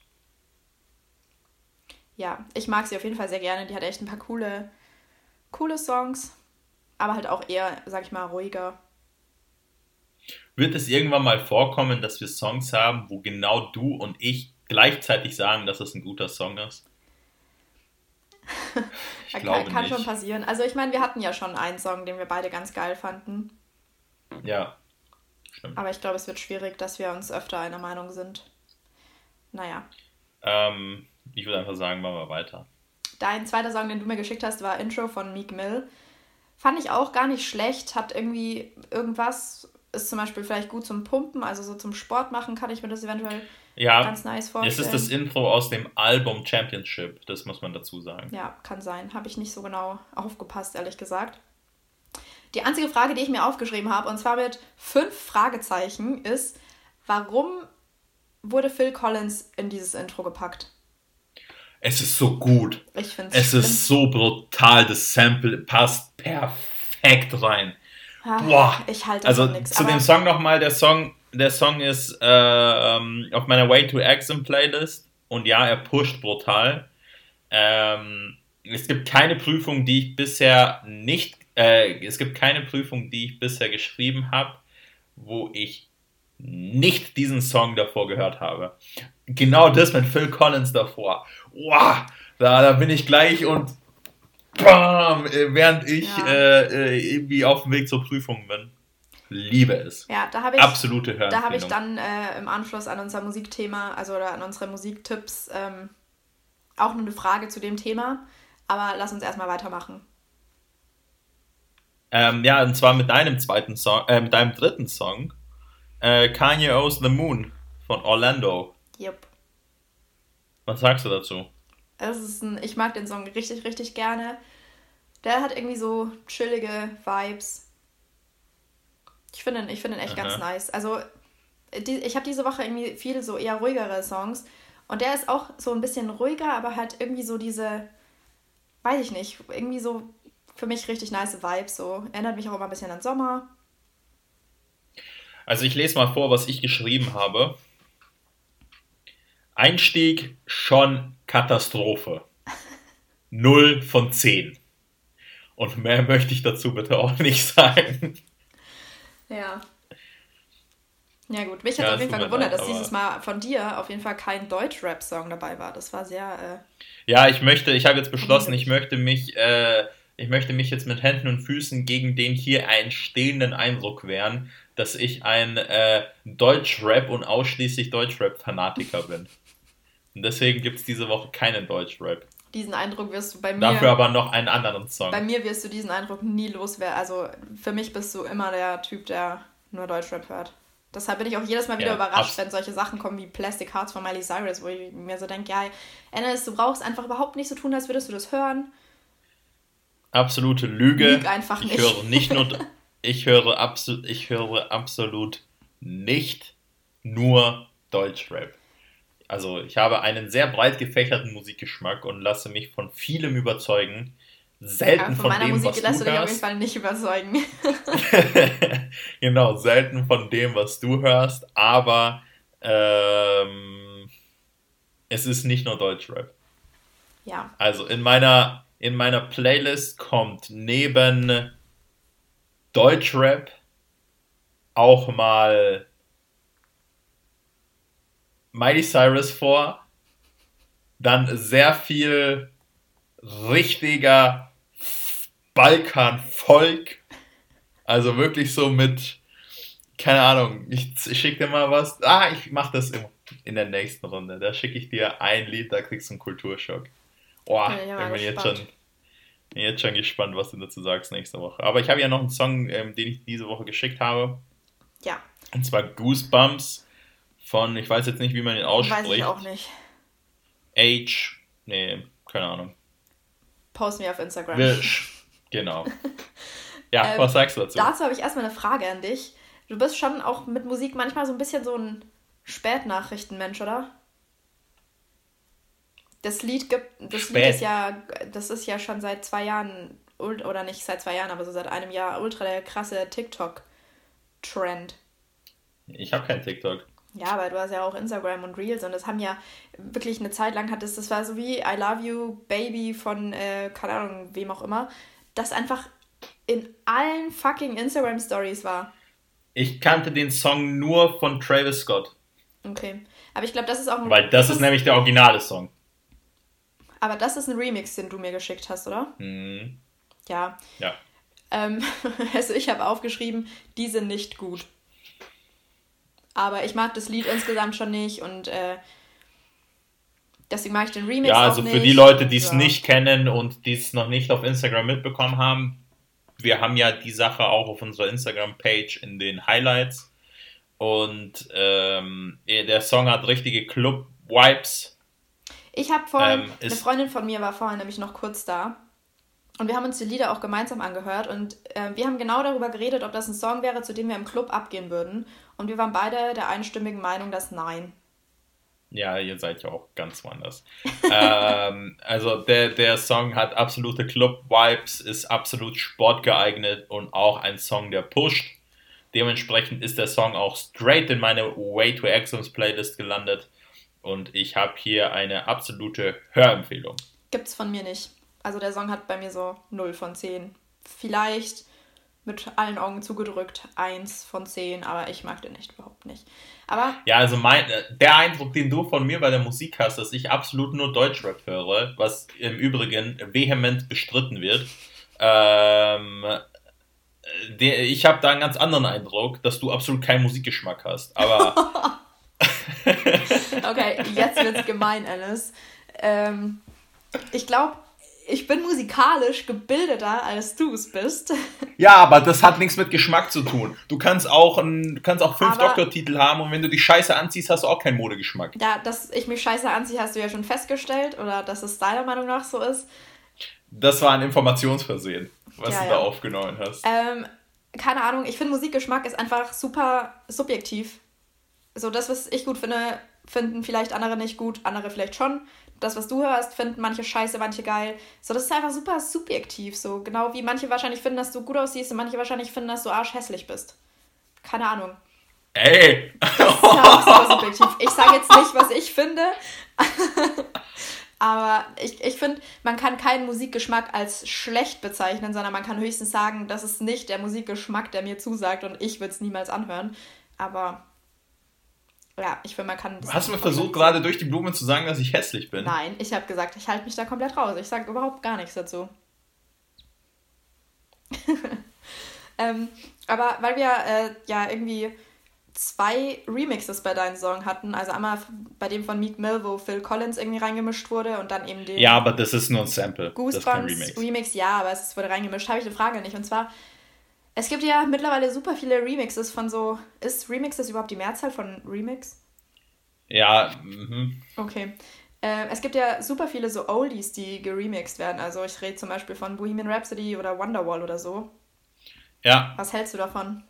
Ja, ich mag sie auf jeden Fall sehr gerne. Die hat echt ein paar coole, coole Songs aber halt auch eher, sag ich mal, ruhiger. Wird es irgendwann mal vorkommen, dass wir Songs haben, wo genau du und ich gleichzeitig sagen, dass es ein guter Song ist? Ich kann, kann schon passieren. Also ich meine, wir hatten ja schon einen Song, den wir beide ganz geil fanden. Ja, stimmt. Aber ich glaube, es wird schwierig, dass wir uns öfter einer Meinung sind. Naja. Ähm, ich würde einfach sagen, machen wir weiter. Dein zweiter Song, den du mir geschickt hast, war Intro von Meek Mill. Fand ich auch gar nicht schlecht, hat irgendwie irgendwas, ist zum Beispiel vielleicht gut zum Pumpen, also so zum Sport machen kann ich mir das eventuell ja, ganz nice vorstellen. Es ist das Intro aus dem Album Championship, das muss man dazu sagen. Ja, kann sein. Habe ich nicht so genau aufgepasst, ehrlich gesagt. Die einzige Frage, die ich mir aufgeschrieben habe, und zwar mit fünf Fragezeichen, ist, warum wurde Phil Collins in dieses Intro gepackt? Es ist so gut. Ich finde es ist so brutal. Das Sample passt perfekt rein. Ach, Boah. Ich halte also nichts. Zu dem Song nochmal. Der Song, der Song ist äh, auf meiner Way to Exim Playlist. Und ja, er pusht brutal. Ähm, es gibt keine Prüfung, die ich bisher nicht, äh, es gibt keine Prüfung, die ich bisher geschrieben habe, wo ich nicht diesen Song davor gehört habe. Genau das mit Phil Collins davor. Wow, da, da bin ich gleich und bam, während ich ja. äh, irgendwie auf dem Weg zur Prüfung bin. Liebe es. Ja, da habe ich absolute Da habe ich dann äh, im Anschluss an unser Musikthema, also oder an unsere Musiktipps, ähm, auch noch eine Frage zu dem Thema. Aber lass uns erstmal weitermachen. Ähm, ja, und zwar mit deinem zweiten Song, äh, mit deinem dritten Song. Äh, Kanye Owes the Moon von Orlando. Yep. Was sagst du dazu? Es ist ein, ich mag den Song richtig, richtig gerne. Der hat irgendwie so chillige Vibes. Ich finde ihn, ich find ihn echt Aha. ganz nice. Also, die, ich habe diese Woche irgendwie viele so eher ruhigere Songs. Und der ist auch so ein bisschen ruhiger, aber hat irgendwie so diese, weiß ich nicht, irgendwie so für mich richtig nice Vibes. So erinnert mich auch immer ein bisschen an Sommer. Also ich lese mal vor, was ich geschrieben habe. Einstieg schon Katastrophe. Null von zehn. Und mehr möchte ich dazu bitte auch nicht sagen. Ja. Ja gut, mich hat ja, auf jeden Fall gewundert, leid, dass dieses Mal von dir auf jeden Fall kein Deutsch-Rap-Song dabei war. Das war sehr... Äh, ja, ich möchte, ich habe jetzt beschlossen, ich möchte mich... Äh, ich möchte mich jetzt mit Händen und Füßen gegen den hier entstehenden Eindruck wehren, dass ich ein äh, Deutschrap und ausschließlich Deutschrap-Fanatiker bin. Und deswegen gibt es diese Woche keinen Deutschrap. Diesen Eindruck wirst du bei mir. Dafür aber noch einen anderen Song. Bei mir wirst du diesen Eindruck nie loswerden. Also für mich bist du immer der Typ, der nur Deutschrap hört. Deshalb bin ich auch jedes Mal wieder ja, überrascht, wenn solche Sachen kommen wie Plastic Hearts von Miley Cyrus, wo ich mir so denke, ja, Ennis, du brauchst einfach überhaupt nicht so tun, als würdest du das hören. Absolute Lüge. Lüg einfach nicht. Ich höre nicht nur ich höre, absolut, ich höre absolut nicht nur Deutschrap. Also ich habe einen sehr breit gefächerten Musikgeschmack und lasse mich von vielem überzeugen. Selten ja, von, von meiner dem, Musik was lässt du dich auf jeden Fall nicht überzeugen. genau, selten von dem, was du hörst, aber ähm, es ist nicht nur Deutschrap. Ja. Also in meiner, in meiner Playlist kommt neben Deutschrap auch mal Miley Cyrus vor, dann sehr viel richtiger Balkan-Volk, also wirklich so mit, keine Ahnung, ich, ich schicke dir mal was, ah, ich mach das in, in der nächsten Runde, da schicke ich dir ein Lied, da kriegst du einen Kulturschock. Boah, ja, ich bin jetzt schon bin jetzt schon gespannt, was du dazu sagst nächste Woche. Aber ich habe ja noch einen Song, ähm, den ich diese Woche geschickt habe. Ja. Und zwar Goosebumps von, ich weiß jetzt nicht, wie man ihn ausspricht. Weiß ich auch nicht. H, nee, keine Ahnung. Post mir auf Instagram. Wish. Genau. Ja, ähm, was sagst du dazu? Dazu habe ich erstmal eine Frage an dich. Du bist schon auch mit Musik manchmal so ein bisschen so ein Spätnachrichtenmensch, oder? Das Lied gibt, das Lied ist ja, das ist ja schon seit zwei Jahren, oder nicht seit zwei Jahren, aber so seit einem Jahr ultra der krasse TikTok-Trend. Ich habe kein TikTok. Ja, aber du hast ja auch Instagram und Reels und das haben ja wirklich eine Zeit lang hat das, war so wie I Love You Baby von, äh, keine Ahnung, wem auch immer, das einfach in allen fucking Instagram Stories war. Ich kannte den Song nur von Travis Scott. Okay. Aber ich glaube, das ist auch ein. Weil das ist, ist nämlich der originale Song. Aber das ist ein Remix, den du mir geschickt hast, oder? Mhm. Ja. Ja. Ähm, also ich habe aufgeschrieben, die sind nicht gut. Aber ich mag das Lied insgesamt schon nicht und äh, deswegen mag ich den Remix Ja, also für die Leute, die es ja. nicht kennen und die es noch nicht auf Instagram mitbekommen haben, wir haben ja die Sache auch auf unserer Instagram-Page in den Highlights. Und ähm, der Song hat richtige Club-Vibes. Ich habe vorhin, ähm, eine Freundin von mir war vorhin nämlich noch kurz da. Und wir haben uns die Lieder auch gemeinsam angehört. Und äh, wir haben genau darüber geredet, ob das ein Song wäre, zu dem wir im Club abgehen würden. Und wir waren beide der einstimmigen Meinung, dass nein. Ja, ihr seid ja auch ganz woanders. ähm, also der, der Song hat absolute Club-Vibes, ist absolut sportgeeignet und auch ein Song, der pusht. Dementsprechend ist der Song auch straight in meine Way to Excellence Playlist gelandet. Und ich habe hier eine absolute Hörempfehlung. Gibt's von mir nicht. Also der Song hat bei mir so 0 von 10. Vielleicht mit allen Augen zugedrückt, 1 von 10, aber ich mag den echt überhaupt nicht. Aber ja, also mein, äh, der Eindruck, den du von mir bei der Musik hast, dass ich absolut nur Deutschrap höre, was im Übrigen vehement bestritten wird. Ähm, der, ich habe da einen ganz anderen Eindruck, dass du absolut keinen Musikgeschmack hast. Aber. okay, jetzt wird's gemein, Alice. Ähm, ich glaube, ich bin musikalisch gebildeter, als du es bist. Ja, aber das hat nichts mit Geschmack zu tun. Du kannst auch, ein, kannst auch fünf aber, Doktortitel haben und wenn du dich scheiße anziehst, hast du auch keinen Modegeschmack. Ja, dass ich mich scheiße anziehe, hast du ja schon festgestellt oder dass es deiner Meinung nach so ist. Das war ein Informationsversehen, was ja, du ja. da aufgenommen hast. Ähm, keine Ahnung, ich finde Musikgeschmack ist einfach super subjektiv. So, das, was ich gut finde, finden vielleicht andere nicht gut, andere vielleicht schon das, was du hörst, finden manche scheiße, manche geil. So, das ist einfach super subjektiv. So, genau wie manche wahrscheinlich finden, dass du gut aussiehst und manche wahrscheinlich finden, dass du arschhässlich bist. Keine Ahnung. Ey! Das ist ja auch super subjektiv. Ich sage jetzt nicht, was ich finde. Aber ich, ich finde, man kann keinen Musikgeschmack als schlecht bezeichnen, sondern man kann höchstens sagen, das ist nicht der Musikgeschmack, der mir zusagt und ich würde es niemals anhören. Aber ja, ich finde, man kann. Hast du mir versucht, gerade durch die Blume zu sagen, dass ich hässlich bin? Nein, ich habe gesagt, ich halte mich da komplett raus. Ich sage überhaupt gar nichts dazu. ähm, aber weil wir äh, ja irgendwie zwei Remixes bei deinem Song hatten, also einmal bei dem von Meek Mill, wo Phil Collins irgendwie reingemischt wurde und dann eben den. Ja, aber das ist nur ein Sample. Goosebumps Remix. Remix, ja, aber es wurde reingemischt. Habe ich eine Frage nicht. Und zwar, es gibt ja mittlerweile super viele Remixes von so. Ist Remixes überhaupt die Mehrzahl von Remix? Ja, mhm. Okay. Äh, es gibt ja super viele so Oldies, die geremixed werden. Also ich rede zum Beispiel von Bohemian Rhapsody oder Wonderwall oder so. Ja. Was hältst du davon?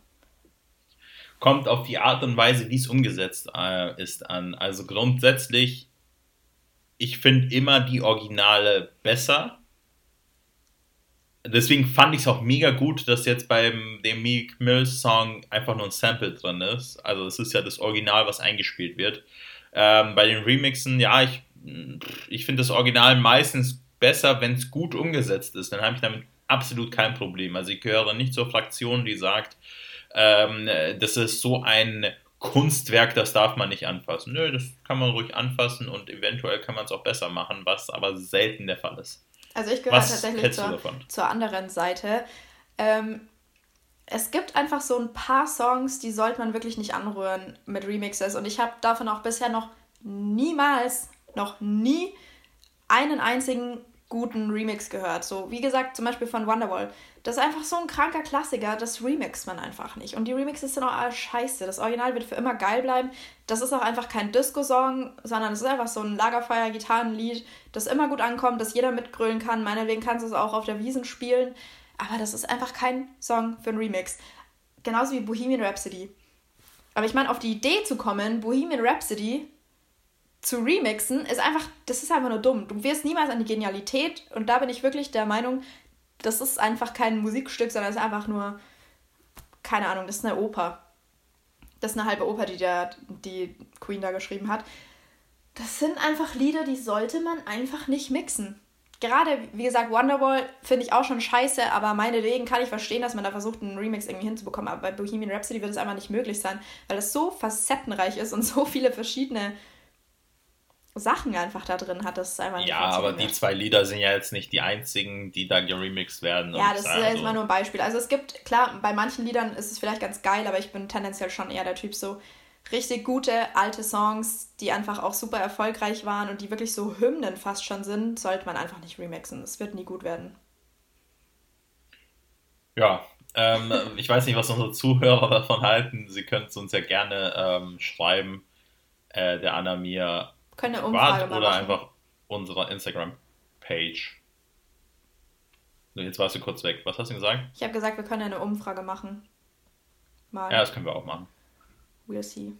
Kommt auf die Art und Weise, wie es umgesetzt äh, ist, an. Also grundsätzlich, ich finde immer die Originale besser deswegen fand ich es auch mega gut, dass jetzt beim dem Meek Mill Song einfach nur ein Sample drin ist. Also es ist ja das Original, was eingespielt wird. Ähm, bei den Remixen, ja, ich, ich finde das Original meistens besser, wenn es gut umgesetzt ist. Dann habe ich damit absolut kein Problem. Also ich gehöre nicht zur Fraktion, die sagt, ähm, das ist so ein Kunstwerk, das darf man nicht anfassen. Nö, das kann man ruhig anfassen und eventuell kann man es auch besser machen, was aber selten der Fall ist. Also ich gehöre tatsächlich zur, zur, anderen Seite. Ähm, es gibt einfach so ein paar Songs, die sollte man wirklich nicht anrühren mit Remixes. Und ich habe davon auch bisher noch niemals, noch nie einen einzigen guten Remix gehört. So, wie gesagt, zum Beispiel von Wonderwall. Das ist einfach so ein kranker Klassiker, das remixt man einfach nicht. Und die Remixes sind auch alles scheiße. Das Original wird für immer geil bleiben. Das ist auch einfach kein Disco-Song, sondern es ist einfach so ein Lagerfeuer-Gitarrenlied, das immer gut ankommt, das jeder mitgrölen kann. Meinetwegen kannst du es auch auf der Wiesen spielen. Aber das ist einfach kein Song für einen Remix. Genauso wie Bohemian Rhapsody. Aber ich meine, auf die Idee zu kommen, Bohemian Rhapsody zu remixen, ist einfach, das ist einfach nur dumm. Du wirst niemals an die Genialität und da bin ich wirklich der Meinung, das ist einfach kein Musikstück, sondern es ist einfach nur, keine Ahnung, das ist eine Oper. Das ist eine halbe Oper, die, der, die Queen da geschrieben hat. Das sind einfach Lieder, die sollte man einfach nicht mixen. gerade, wie gesagt, Wonderwall finde ich auch schon scheiße, aber meinetwegen kann ich verstehen, dass man da versucht, einen Remix irgendwie hinzubekommen. Aber bei Bohemian Rhapsody wird es einfach nicht möglich sein, weil es so facettenreich ist und so viele verschiedene Sachen einfach da drin hat. Das ist einfach nicht Ja, aber die zwei Lieder sind ja jetzt nicht die einzigen, die da geremixed werden. Ja, das ist ja jetzt mal nur ein Beispiel. Also es gibt, klar, bei manchen Liedern ist es vielleicht ganz geil, aber ich bin tendenziell schon eher der Typ so, richtig gute alte Songs, die einfach auch super erfolgreich waren und die wirklich so Hymnen fast schon sind, sollte man einfach nicht remixen. Es wird nie gut werden. Ja, ähm, ich weiß nicht, was unsere Zuhörer davon halten. Sie können es uns ja gerne ähm, schreiben. Äh, der Anna mir können eine Umfrage oder machen. einfach unserer Instagram-Page. Jetzt warst du kurz weg. Was hast du gesagt? Ich habe gesagt, wir können eine Umfrage machen. Mal. Ja, das können wir auch machen. We'll see.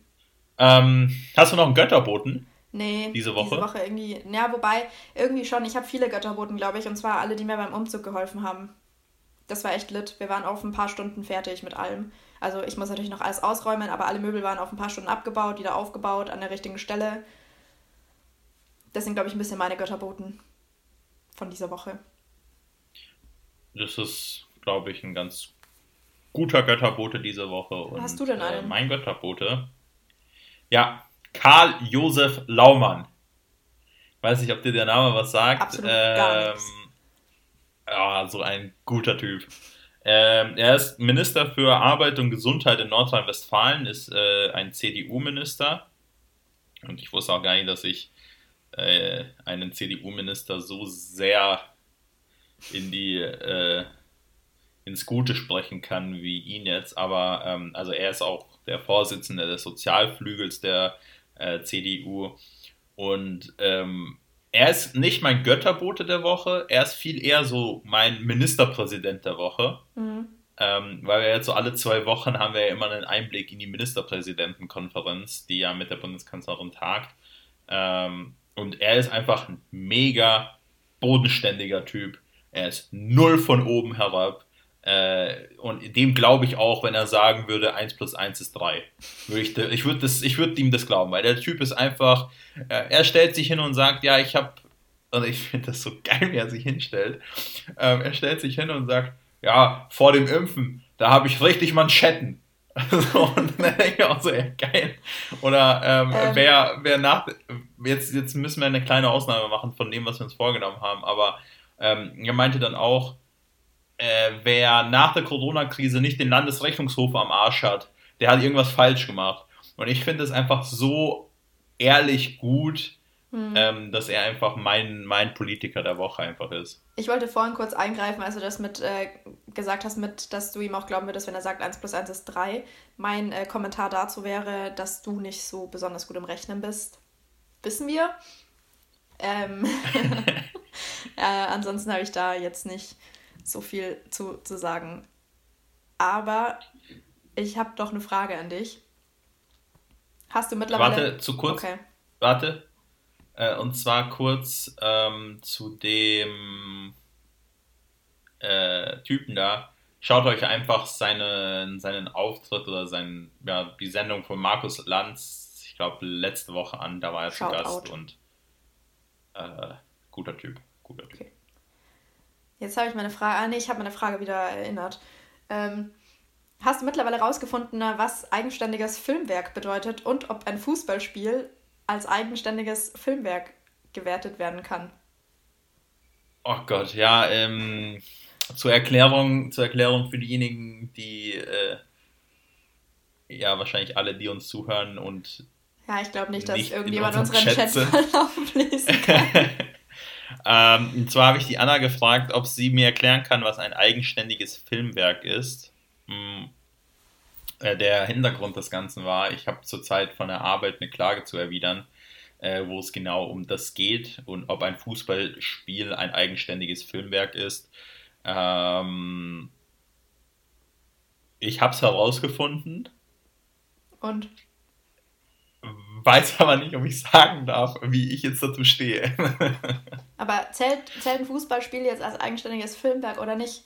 Ähm, hast du noch einen Götterboten? Nee, diese Woche? Diese Woche irgendwie. Ja, wobei, irgendwie schon. Ich habe viele Götterboten, glaube ich. Und zwar alle, die mir beim Umzug geholfen haben. Das war echt lit. Wir waren auf ein paar Stunden fertig mit allem. Also ich muss natürlich noch alles ausräumen, aber alle Möbel waren auf ein paar Stunden abgebaut, wieder aufgebaut, an der richtigen Stelle. Das sind, glaube ich, ein bisschen meine Götterboten von dieser Woche. Das ist, glaube ich, ein ganz guter Götterbote diese Woche. Und, Hast du denn einen? Äh, mein Götterbote. Ja, Karl Josef Laumann. Weiß nicht, ob dir der Name was sagt. Absolut ähm, gar nichts. Ja, so ein guter Typ. Ähm, er ist Minister für Arbeit und Gesundheit in Nordrhein-Westfalen, ist äh, ein CDU-Minister. Und ich wusste auch gar nicht, dass ich äh, einen CDU-Minister so sehr in die äh, ins Gute sprechen kann wie ihn jetzt. Aber ähm, also er ist auch der Vorsitzende des Sozialflügels der äh, CDU. Und ähm, er ist nicht mein Götterbote der Woche, er ist viel eher so mein Ministerpräsident der Woche. Mhm. Ähm, weil wir jetzt so alle zwei Wochen haben wir ja immer einen Einblick in die Ministerpräsidentenkonferenz, die ja mit der Bundeskanzlerin tagt. Ähm, und er ist einfach ein mega bodenständiger Typ. Er ist null von oben herab. Äh, und dem glaube ich auch, wenn er sagen würde, 1 plus 1 ist 3. ich ich würde würd ihm das glauben, weil der Typ ist einfach, äh, er stellt sich hin und sagt, ja, ich habe, und ich finde das so geil, wie er sich hinstellt. Ähm, er stellt sich hin und sagt, ja, vor dem Impfen, da habe ich richtig Manschetten. und dann denke ich auch so, ja, geil. Oder ähm, ähm. wer, wer nach, jetzt, jetzt müssen wir eine kleine Ausnahme machen von dem, was wir uns vorgenommen haben, aber ähm, er meinte dann auch, äh, wer nach der Corona-Krise nicht den Landesrechnungshof am Arsch hat, der hat irgendwas falsch gemacht. Und ich finde es einfach so ehrlich gut, hm. ähm, dass er einfach mein, mein Politiker der Woche einfach ist. Ich wollte vorhin kurz eingreifen, als du das mit äh, gesagt hast, mit, dass du ihm auch glauben würdest, wenn er sagt, 1 plus 1 ist 3. Mein äh, Kommentar dazu wäre, dass du nicht so besonders gut im Rechnen bist. Wissen wir. Ähm, äh, ansonsten habe ich da jetzt nicht so viel zu, zu sagen. Aber ich habe doch eine Frage an dich. Hast du mittlerweile. Warte, zu kurz. Okay. Warte. Äh, und zwar kurz ähm, zu dem äh, Typen da. Schaut euch einfach seine, seinen Auftritt oder sein, ja, die Sendung von Markus Lanz, ich glaube, letzte Woche an. Da war er zu Gast out. und äh, guter Typ. Guter Typ. Okay. Jetzt habe ich meine Frage. Ah, nee, ich habe meine Frage wieder erinnert. Ähm, hast du mittlerweile herausgefunden, was eigenständiges Filmwerk bedeutet und ob ein Fußballspiel als eigenständiges Filmwerk gewertet werden kann? Oh Gott, ja, ähm, zur Erklärung, zur Erklärung für diejenigen, die äh, ja wahrscheinlich alle, die uns zuhören und ja, ich glaube nicht, dass nicht irgendjemand unseren Chat, Chat Verlauf lesen kann. Ähm, und zwar habe ich die Anna gefragt, ob sie mir erklären kann, was ein eigenständiges Filmwerk ist. Äh, der Hintergrund des Ganzen war, ich habe zurzeit von der Arbeit eine Klage zu erwidern, äh, wo es genau um das geht und ob ein Fußballspiel ein eigenständiges Filmwerk ist. Ähm, ich habe es herausgefunden. Und? weiß aber nicht, ob ich sagen darf, wie ich jetzt dazu stehe. aber zählt, zählt ein Fußballspiel jetzt als eigenständiges Filmwerk oder nicht?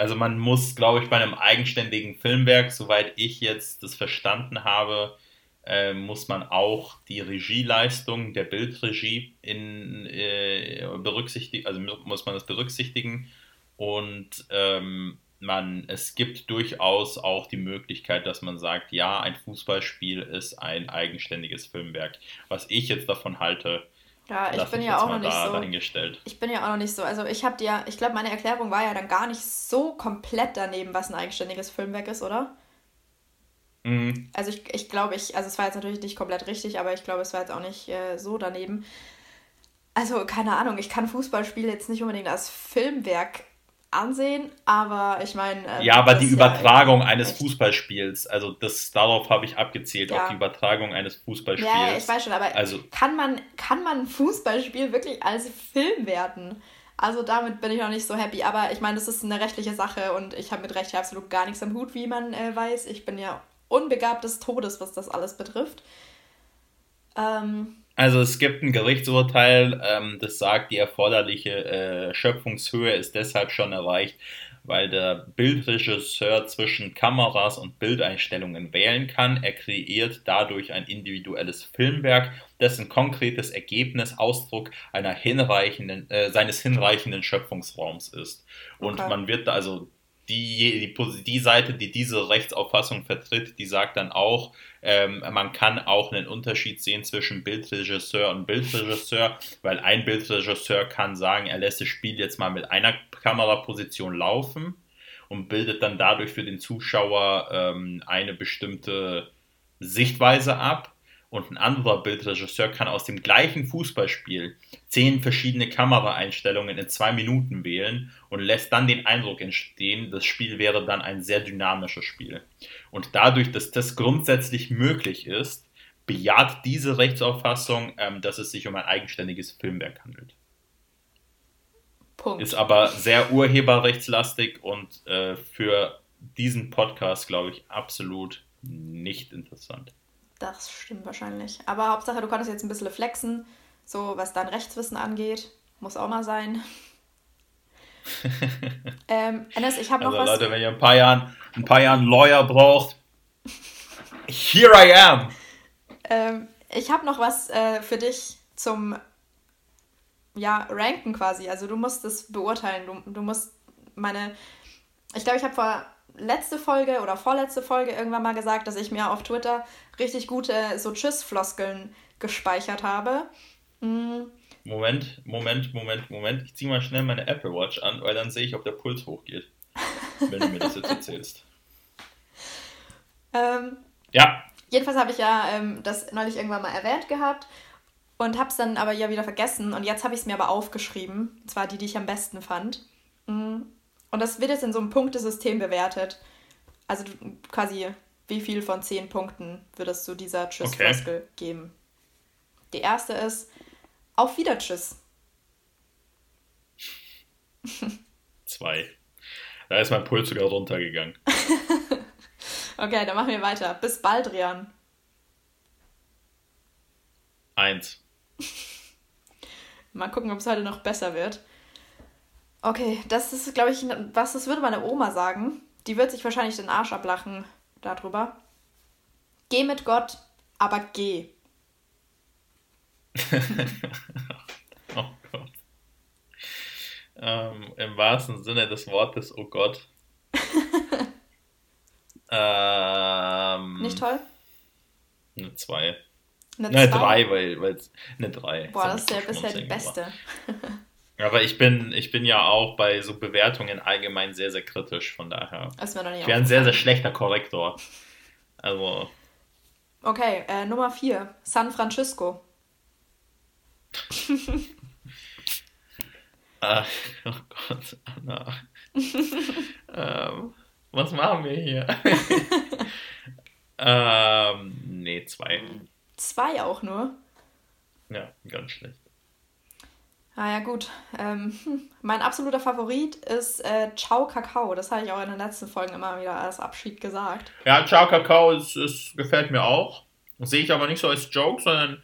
Also man muss, glaube ich, bei einem eigenständigen Filmwerk, soweit ich jetzt das verstanden habe, äh, muss man auch die Regieleistung der Bildregie in, äh, berücksichtigen, also muss man das berücksichtigen und ähm, man, es gibt durchaus auch die Möglichkeit, dass man sagt, ja, ein Fußballspiel ist ein eigenständiges Filmwerk. Was ich jetzt davon halte, ja, ich bin ja auch noch nicht so. Dahingestellt. Ich bin ja auch noch nicht so. Also ich habe dir, ich glaube, meine Erklärung war ja dann gar nicht so komplett daneben, was ein eigenständiges Filmwerk ist, oder? Mhm. Also ich, ich glaube, ich, also es war jetzt natürlich nicht komplett richtig, aber ich glaube, es war jetzt auch nicht äh, so daneben. Also keine Ahnung, ich kann Fußballspiele jetzt nicht unbedingt als Filmwerk ansehen, aber ich meine. Äh, ja, aber die Übertragung ja eines Fußballspiels, also das darauf habe ich abgezählt, ja. auf die Übertragung eines Fußballspiels. Ja, ich weiß schon, aber also, kann man kann man ein Fußballspiel wirklich als Film werten? Also damit bin ich noch nicht so happy, aber ich meine, das ist eine rechtliche Sache und ich habe mit Recht absolut gar nichts am Hut, wie man äh, weiß. Ich bin ja unbegabt des Todes, was das alles betrifft. Ähm, also es gibt ein Gerichtsurteil, ähm, das sagt, die erforderliche äh, Schöpfungshöhe ist deshalb schon erreicht, weil der Bildregisseur zwischen Kameras und Bildeinstellungen wählen kann. Er kreiert dadurch ein individuelles Filmwerk, dessen konkretes Ergebnis Ausdruck einer hinreichenden, äh, seines hinreichenden Schöpfungsraums ist. Und okay. man wird also die, die, die Seite, die diese Rechtsauffassung vertritt, die sagt dann auch, ähm, man kann auch einen Unterschied sehen zwischen Bildregisseur und Bildregisseur, weil ein Bildregisseur kann sagen, er lässt das Spiel jetzt mal mit einer Kameraposition laufen und bildet dann dadurch für den Zuschauer ähm, eine bestimmte Sichtweise ab und ein anderer Bildregisseur kann aus dem gleichen Fußballspiel zehn verschiedene Kameraeinstellungen in zwei Minuten wählen und lässt dann den Eindruck entstehen, das Spiel wäre dann ein sehr dynamisches Spiel. Und dadurch, dass das grundsätzlich möglich ist, bejaht diese Rechtsauffassung, ähm, dass es sich um ein eigenständiges Filmwerk handelt. Punkt. Ist aber sehr urheberrechtslastig und äh, für diesen Podcast, glaube ich, absolut nicht interessant. Das stimmt wahrscheinlich. Aber Hauptsache, du konntest jetzt ein bisschen flexen, so was dein Rechtswissen angeht. Muss auch mal sein. ähm, Enes, ich habe noch also, was. Leute, wenn ihr ein paar Jahren, ein paar Jahren Lawyer braucht, here I am. Ähm, ich habe noch was äh, für dich zum ja, ranken quasi. Also du musst es beurteilen. Du, du musst meine. Ich glaube, ich habe vor letzte Folge oder vorletzte Folge irgendwann mal gesagt, dass ich mir auf Twitter richtig gute so Tschüss-Floskeln gespeichert habe. Mhm. Moment, Moment, Moment, Moment. Ich ziehe mal schnell meine Apple Watch an, weil dann sehe ich, ob der Puls hochgeht. wenn du mir das jetzt erzählst. Ähm, ja. Jedenfalls habe ich ja ähm, das neulich irgendwann mal erwähnt gehabt und habe es dann aber ja wieder vergessen. Und jetzt habe ich es mir aber aufgeschrieben. Und zwar die, die ich am besten fand. Mhm. Und das wird jetzt in so einem Punktesystem bewertet. Also quasi, wie viel von zehn Punkten würdest du dieser Tschüss-Floskel okay. geben? Die erste ist, auf Wieder Tschüss. Zwei. Da ist mein Puls sogar runtergegangen. okay, dann machen wir weiter. Bis bald, Rian. Eins. Mal gucken, ob es heute noch besser wird. Okay, das ist, glaube ich, was das würde meine Oma sagen. Die wird sich wahrscheinlich den Arsch ablachen darüber. Geh mit Gott, aber geh. oh Gott. Ähm, Im wahrsten Sinne des Wortes, oh Gott. ähm, Nicht toll? Eine 2. Eine 3, weil es eine 3. Boah, das ist ja bisher die beste. Aber ich bin, ich bin ja auch bei so Bewertungen allgemein sehr, sehr kritisch, von daher. Das wäre ich wäre ein sehr, sehr schlechter Korrektor. Also. Okay, äh, Nummer 4. San Francisco. Ach, oh Gott, Anna. ähm, was machen wir hier? ähm, nee, zwei. Zwei auch nur? Ja, ganz schlecht. Ah ja, gut. Ähm, hm, mein absoluter Favorit ist äh, Ciao Kakao. Das habe ich auch in den letzten Folgen immer wieder als Abschied gesagt. Ja, Ciao Kakao ist, ist, gefällt mir auch. Sehe ich aber nicht so als Joke, sondern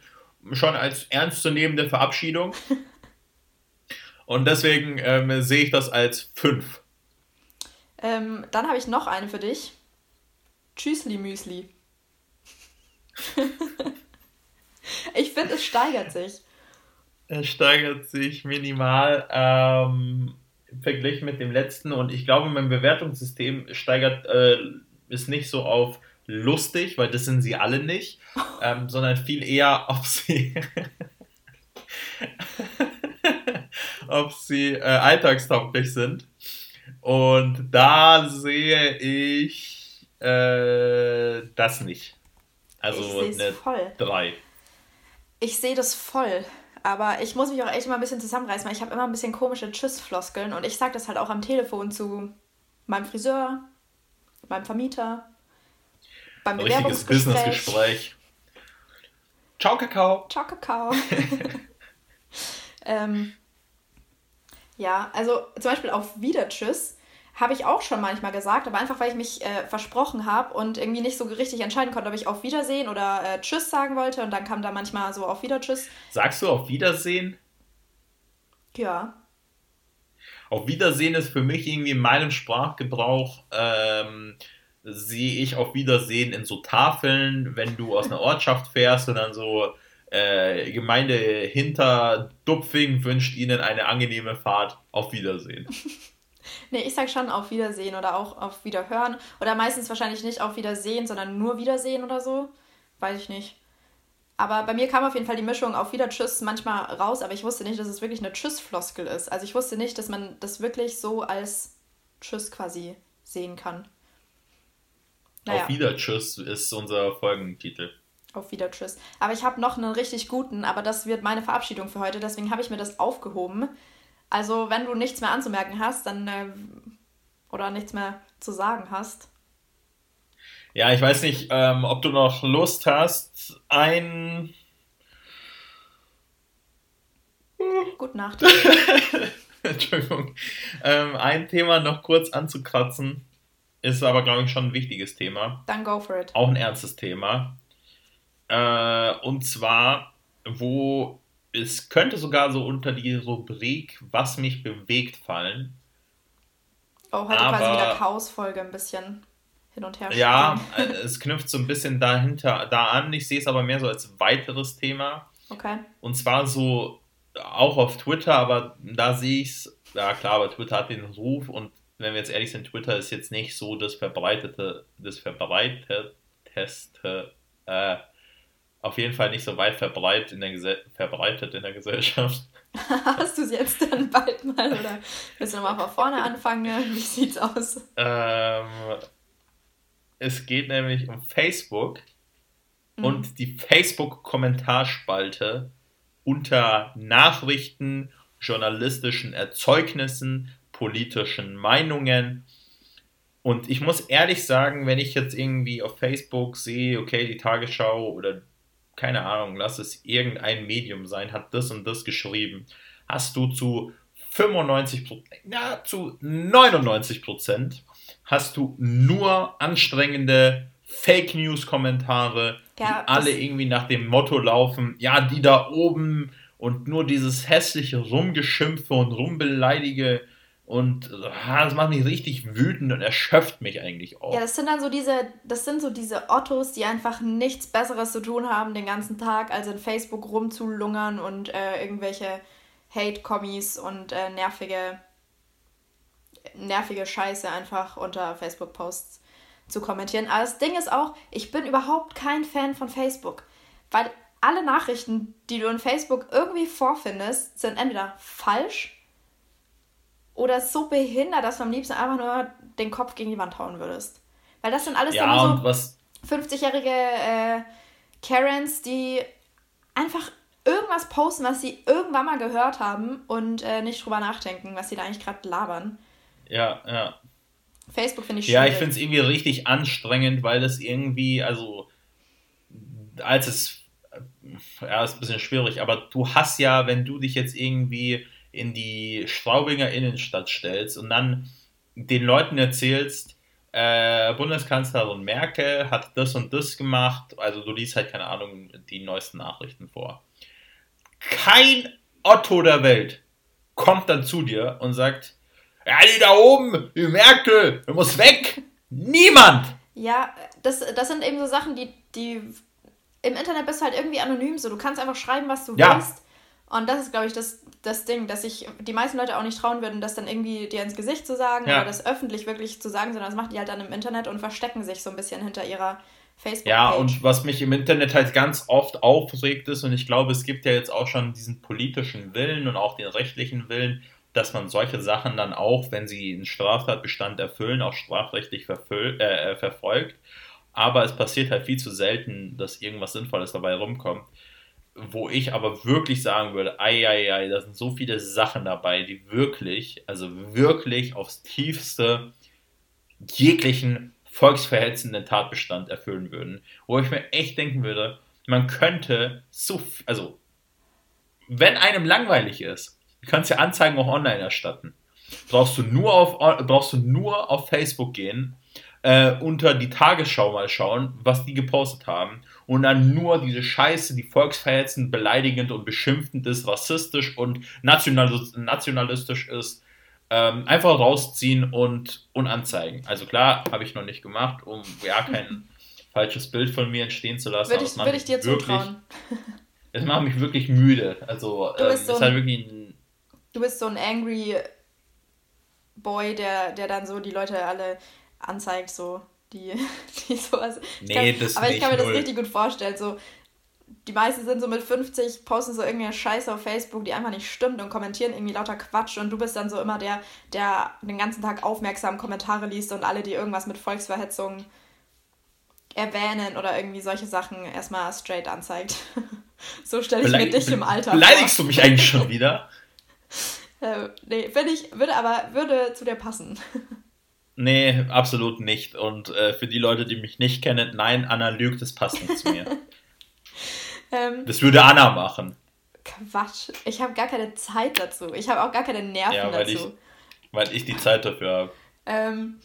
schon als ernstzunehmende Verabschiedung. Und deswegen ähm, sehe ich das als 5. Ähm, dann habe ich noch eine für dich. Tschüssli Müsli. ich finde, es steigert sich. Es steigert sich minimal ähm, verglichen mit dem letzten und ich glaube, mein Bewertungssystem steigert äh, ist nicht so auf lustig, weil das sind sie alle nicht, ähm, sondern viel eher, ob sie ob sie äh, alltagstauglich sind. Und da sehe ich äh, das nicht. Also eine voll. 3. Ich sehe das voll. Aber ich muss mich auch echt immer ein bisschen zusammenreißen, weil ich habe immer ein bisschen komische Tschüss-Floskeln und ich sage das halt auch am Telefon zu meinem Friseur, meinem Vermieter, beim Richtiges Businessgespräch. Ciao, Kakao. Ciao, Kakao. ähm, ja, also zum Beispiel auf Wieder Tschüss habe ich auch schon manchmal gesagt, aber einfach weil ich mich äh, versprochen habe und irgendwie nicht so richtig entscheiden konnte, ob ich auf Wiedersehen oder äh, Tschüss sagen wollte und dann kam da manchmal so auf Wieder Tschüss. Sagst du auf Wiedersehen? Ja. Auf Wiedersehen ist für mich irgendwie in meinem Sprachgebrauch ähm, sehe ich auf Wiedersehen in so Tafeln, wenn du aus einer Ortschaft fährst und dann so äh, Gemeinde hinter Dupfing wünscht Ihnen eine angenehme Fahrt. Auf Wiedersehen. Nee, ich sag schon auf Wiedersehen oder auch auf Wiederhören. Oder meistens wahrscheinlich nicht auf Wiedersehen, sondern nur Wiedersehen oder so. Weiß ich nicht. Aber bei mir kam auf jeden Fall die Mischung auf Wieder Tschüss manchmal raus, aber ich wusste nicht, dass es wirklich eine Tschüss-Floskel ist. Also ich wusste nicht, dass man das wirklich so als Tschüss quasi sehen kann. Naja. Auf Wieder Tschüss ist unser Folgentitel. Auf Wieder Tschüss. Aber ich habe noch einen richtig guten, aber das wird meine Verabschiedung für heute, deswegen habe ich mir das aufgehoben. Also, wenn du nichts mehr anzumerken hast, dann äh, oder nichts mehr zu sagen hast. Ja, ich weiß nicht, ähm, ob du noch Lust hast, ein. Gute Nacht. Entschuldigung. Ähm, ein Thema noch kurz anzukratzen. Ist aber, glaube ich, schon ein wichtiges Thema. Dann go for it. Auch ein ernstes Thema. Äh, und zwar, wo es könnte sogar so unter die Rubrik Was mich bewegt fallen. Oh, heute aber, quasi wieder Chaos-Folge ein bisschen hin und her. Ja, äh, es knüpft so ein bisschen dahinter, da an. Ich sehe es aber mehr so als weiteres Thema. Okay. Und zwar so auch auf Twitter, aber da sehe ich es, ja klar, aber Twitter hat den Ruf und wenn wir jetzt ehrlich sind, Twitter ist jetzt nicht so das verbreitete, das verbreiteteste äh, auf jeden Fall nicht so weit verbreitet in der, Gese verbreitet in der Gesellschaft. Hast du es jetzt dann bald mal oder willst du nochmal von vorne anfangen? Wie sieht's aus? Ähm, es geht nämlich um Facebook mhm. und die Facebook-Kommentarspalte unter Nachrichten, journalistischen Erzeugnissen, politischen Meinungen. Und ich muss ehrlich sagen, wenn ich jetzt irgendwie auf Facebook sehe, okay, die Tagesschau oder keine Ahnung, lass es irgendein Medium sein, hat das und das geschrieben, hast du zu 95 ja, zu 99 Prozent hast du nur anstrengende Fake News Kommentare, ja, die alle irgendwie nach dem Motto laufen, ja, die da oben und nur dieses hässliche Rumgeschimpfe und Rumbeleidige und ah, das macht mich richtig wütend und erschöpft mich eigentlich auch. Ja, das sind dann so diese, das sind so diese Ottos, die einfach nichts Besseres zu tun haben den ganzen Tag, als in Facebook rumzulungern und äh, irgendwelche Hate-Kommis und äh, nervige, nervige Scheiße einfach unter Facebook-Posts zu kommentieren. Aber das Ding ist auch, ich bin überhaupt kein Fan von Facebook, weil alle Nachrichten, die du in Facebook irgendwie vorfindest, sind entweder falsch oder so behindert, dass du am liebsten einfach nur den Kopf gegen die Wand hauen würdest. Weil das sind alles ja, so 50-jährige äh, Karens, die einfach irgendwas posten, was sie irgendwann mal gehört haben und äh, nicht drüber nachdenken, was sie da eigentlich gerade labern. Ja, ja. Facebook finde ich schwierig. Ja, ich finde es irgendwie richtig anstrengend, weil das irgendwie, also, als es, ja, ist ein bisschen schwierig, aber du hast ja, wenn du dich jetzt irgendwie in die Straubinger Innenstadt stellst und dann den Leuten erzählst, äh, Bundeskanzlerin Merkel hat das und das gemacht, also du liest halt, keine Ahnung, die neuesten Nachrichten vor. Kein Otto der Welt kommt dann zu dir und sagt, ja, die da oben, die Merkel, du musst weg. Niemand! Ja, das, das sind eben so Sachen, die, die im Internet bist du halt irgendwie anonym so. Du kannst einfach schreiben, was du ja. willst. Und das ist, glaube ich, das, das Ding, dass sich die meisten Leute auch nicht trauen würden, das dann irgendwie dir ins Gesicht zu sagen ja. oder das öffentlich wirklich zu sagen, sondern das machen die halt dann im Internet und verstecken sich so ein bisschen hinter ihrer Facebook. -Page. Ja, und was mich im Internet halt ganz oft aufregt ist, und ich glaube, es gibt ja jetzt auch schon diesen politischen Willen und auch den rechtlichen Willen, dass man solche Sachen dann auch, wenn sie einen Straftatbestand erfüllen, auch strafrechtlich äh, verfolgt. Aber es passiert halt viel zu selten, dass irgendwas Sinnvolles dabei rumkommt wo ich aber wirklich sagen würde, ei, ei, ei, da sind so viele Sachen dabei, die wirklich, also wirklich aufs tiefste jeglichen volksverhetzenden Tatbestand erfüllen würden. Wo ich mir echt denken würde, man könnte so, also, wenn einem langweilig ist, du kannst ja Anzeigen auch online erstatten. Brauchst du nur auf, brauchst du nur auf Facebook gehen, äh, unter die Tagesschau mal schauen, was die gepostet haben und dann nur diese Scheiße, die volksverhetzend, beleidigend und beschimpfend ist, rassistisch und nationalistisch ist, ähm, einfach rausziehen und, und anzeigen. Also klar, habe ich noch nicht gemacht, um ja kein falsches Bild von mir entstehen zu lassen. Würde ich, würd ich dir zutrauen. Es macht mich wirklich müde. Also du bist, ähm, so ein, halt ein, du bist so ein angry Boy, der, der dann so die Leute alle anzeigt, so die, die sowas. Nee, kann, das Aber ich kann mir null. das richtig gut vorstellen. So, die meisten sind so mit 50, posten so irgendeine Scheiße auf Facebook, die einfach nicht stimmt und kommentieren irgendwie lauter Quatsch und du bist dann so immer der, der den ganzen Tag aufmerksam Kommentare liest und alle, die irgendwas mit Volksverhetzung erwähnen oder irgendwie solche Sachen erstmal straight anzeigt. so stelle ich Beleg mir dich im Alter vor. Beleidigst du mich eigentlich schon wieder? äh, nee, finde ich, würde aber, würde zu dir passen. Nee, absolut nicht. Und äh, für die Leute, die mich nicht kennen, nein, Anna lügt, das passt nicht zu mir. ähm, das würde Anna machen. Quatsch. Ich habe gar keine Zeit dazu. Ich habe auch gar keine Nerven ja, weil dazu. Ich, weil ich die Zeit dafür habe. Ähm,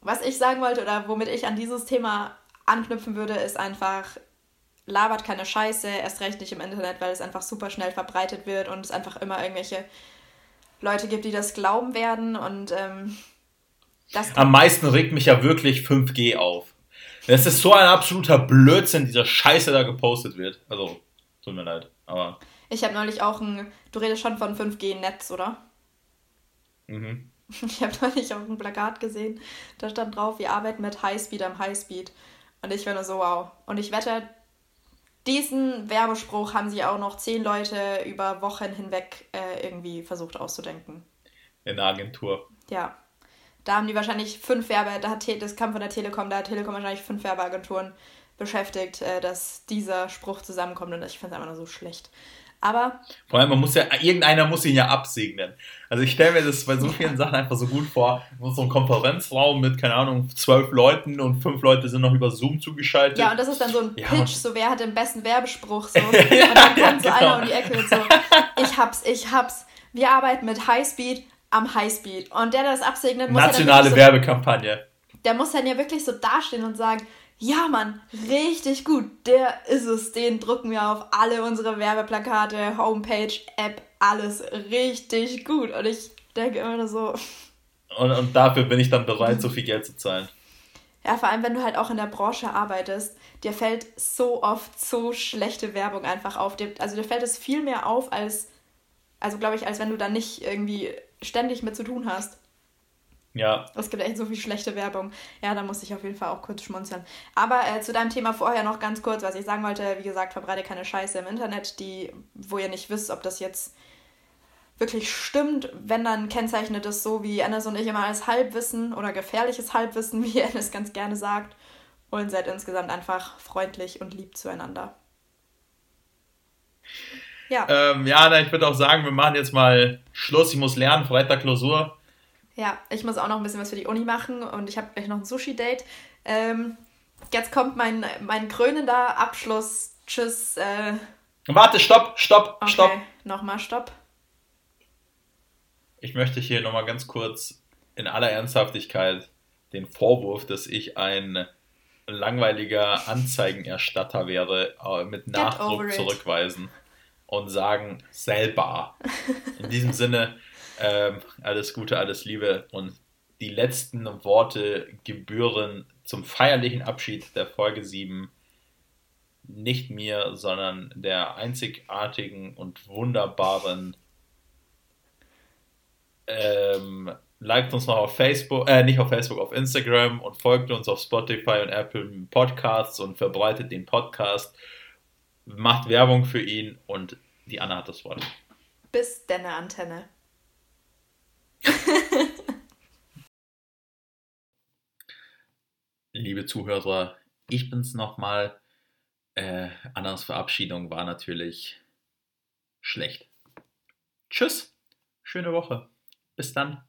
was ich sagen wollte oder womit ich an dieses Thema anknüpfen würde, ist einfach, labert keine Scheiße, erst recht nicht im Internet, weil es einfach super schnell verbreitet wird und es einfach immer irgendwelche Leute gibt, die das glauben werden und ähm, am meisten regt mich ja wirklich 5G auf. Es ist so ein absoluter Blödsinn, dieser Scheiße da gepostet wird. Also, tut mir leid, aber. Ich habe neulich auch ein. Du redest schon von 5G-Netz, oder? Mhm. Ich habe neulich auch ein Plakat gesehen, da stand drauf, wir arbeiten mit Highspeed am Highspeed. Und ich finde so, wow. Und ich wette, diesen Werbespruch haben sie auch noch zehn Leute über Wochen hinweg äh, irgendwie versucht auszudenken. In der Agentur. Ja. Da haben die wahrscheinlich fünf Werbe, da hat das kam von der Telekom, da hat Telekom wahrscheinlich fünf Werbeagenturen beschäftigt, äh, dass dieser Spruch zusammenkommt und ich finde es einfach nur so schlecht. Aber. Vor allem, man muss ja, irgendeiner muss ihn ja absegnen. Also ich stelle mir das bei so vielen Sachen einfach so gut vor. So ein Konferenzraum mit, keine Ahnung, zwölf Leuten und fünf Leute sind noch über Zoom zugeschaltet. Ja, und das ist dann so ein Pitch, ja. so wer hat den besten Werbespruch so. und dann kommt so genau. einer um die Ecke und so, ich hab's, ich hab's. Wir arbeiten mit Highspeed am Highspeed. Und der, der das absegnet, muss Nationale ja Werbekampagne. Der muss dann ja wirklich so dastehen und sagen, ja Mann, richtig gut, der ist es, den drucken wir auf alle unsere Werbeplakate, Homepage, App, alles richtig gut. Und ich denke immer nur so. Und, und dafür bin ich dann bereit, so viel Geld zu zahlen. Ja, vor allem, wenn du halt auch in der Branche arbeitest, dir fällt so oft so schlechte Werbung einfach auf. Also dir fällt es viel mehr auf, als, also glaube ich, als wenn du dann nicht irgendwie ständig mit zu tun hast. Ja. Es gibt echt so viel schlechte Werbung. Ja, da muss ich auf jeden Fall auch kurz schmunzeln. Aber äh, zu deinem Thema vorher noch ganz kurz, was ich sagen wollte. Wie gesagt, verbreite keine Scheiße im Internet, die, wo ihr nicht wisst, ob das jetzt wirklich stimmt. Wenn, dann kennzeichnet es so, wie Ennis und ich immer als Halbwissen oder gefährliches Halbwissen, wie Ennis ganz gerne sagt. Und seid insgesamt einfach freundlich und lieb zueinander. Ja. Ähm, ja, na, ich würde auch sagen, wir machen jetzt mal Schluss. Ich muss lernen, Freitag Klausur. Ja, ich muss auch noch ein bisschen was für die Uni machen und ich habe gleich noch ein Sushi-Date. Ähm, jetzt kommt mein, mein krönender Abschluss. Tschüss. Äh. Warte, stopp, stopp, okay. stopp. Nochmal stopp. Ich möchte hier nochmal ganz kurz in aller Ernsthaftigkeit den Vorwurf, dass ich ein langweiliger Anzeigenerstatter wäre, äh, mit Nachdruck zurückweisen und sagen selber. In diesem Sinne, ähm, alles Gute, alles Liebe und die letzten Worte gebühren zum feierlichen Abschied der Folge 7 nicht mir, sondern der einzigartigen und wunderbaren. Ähm, liked uns noch auf Facebook, äh, nicht auf Facebook, auf Instagram und folgt uns auf Spotify und Apple Podcasts und verbreitet den Podcast. Macht Werbung für ihn und die Anna hat das Wort. Bis denne Antenne. Liebe Zuhörer, ich bin's nochmal. Äh, Annas Verabschiedung war natürlich schlecht. Tschüss, schöne Woche. Bis dann.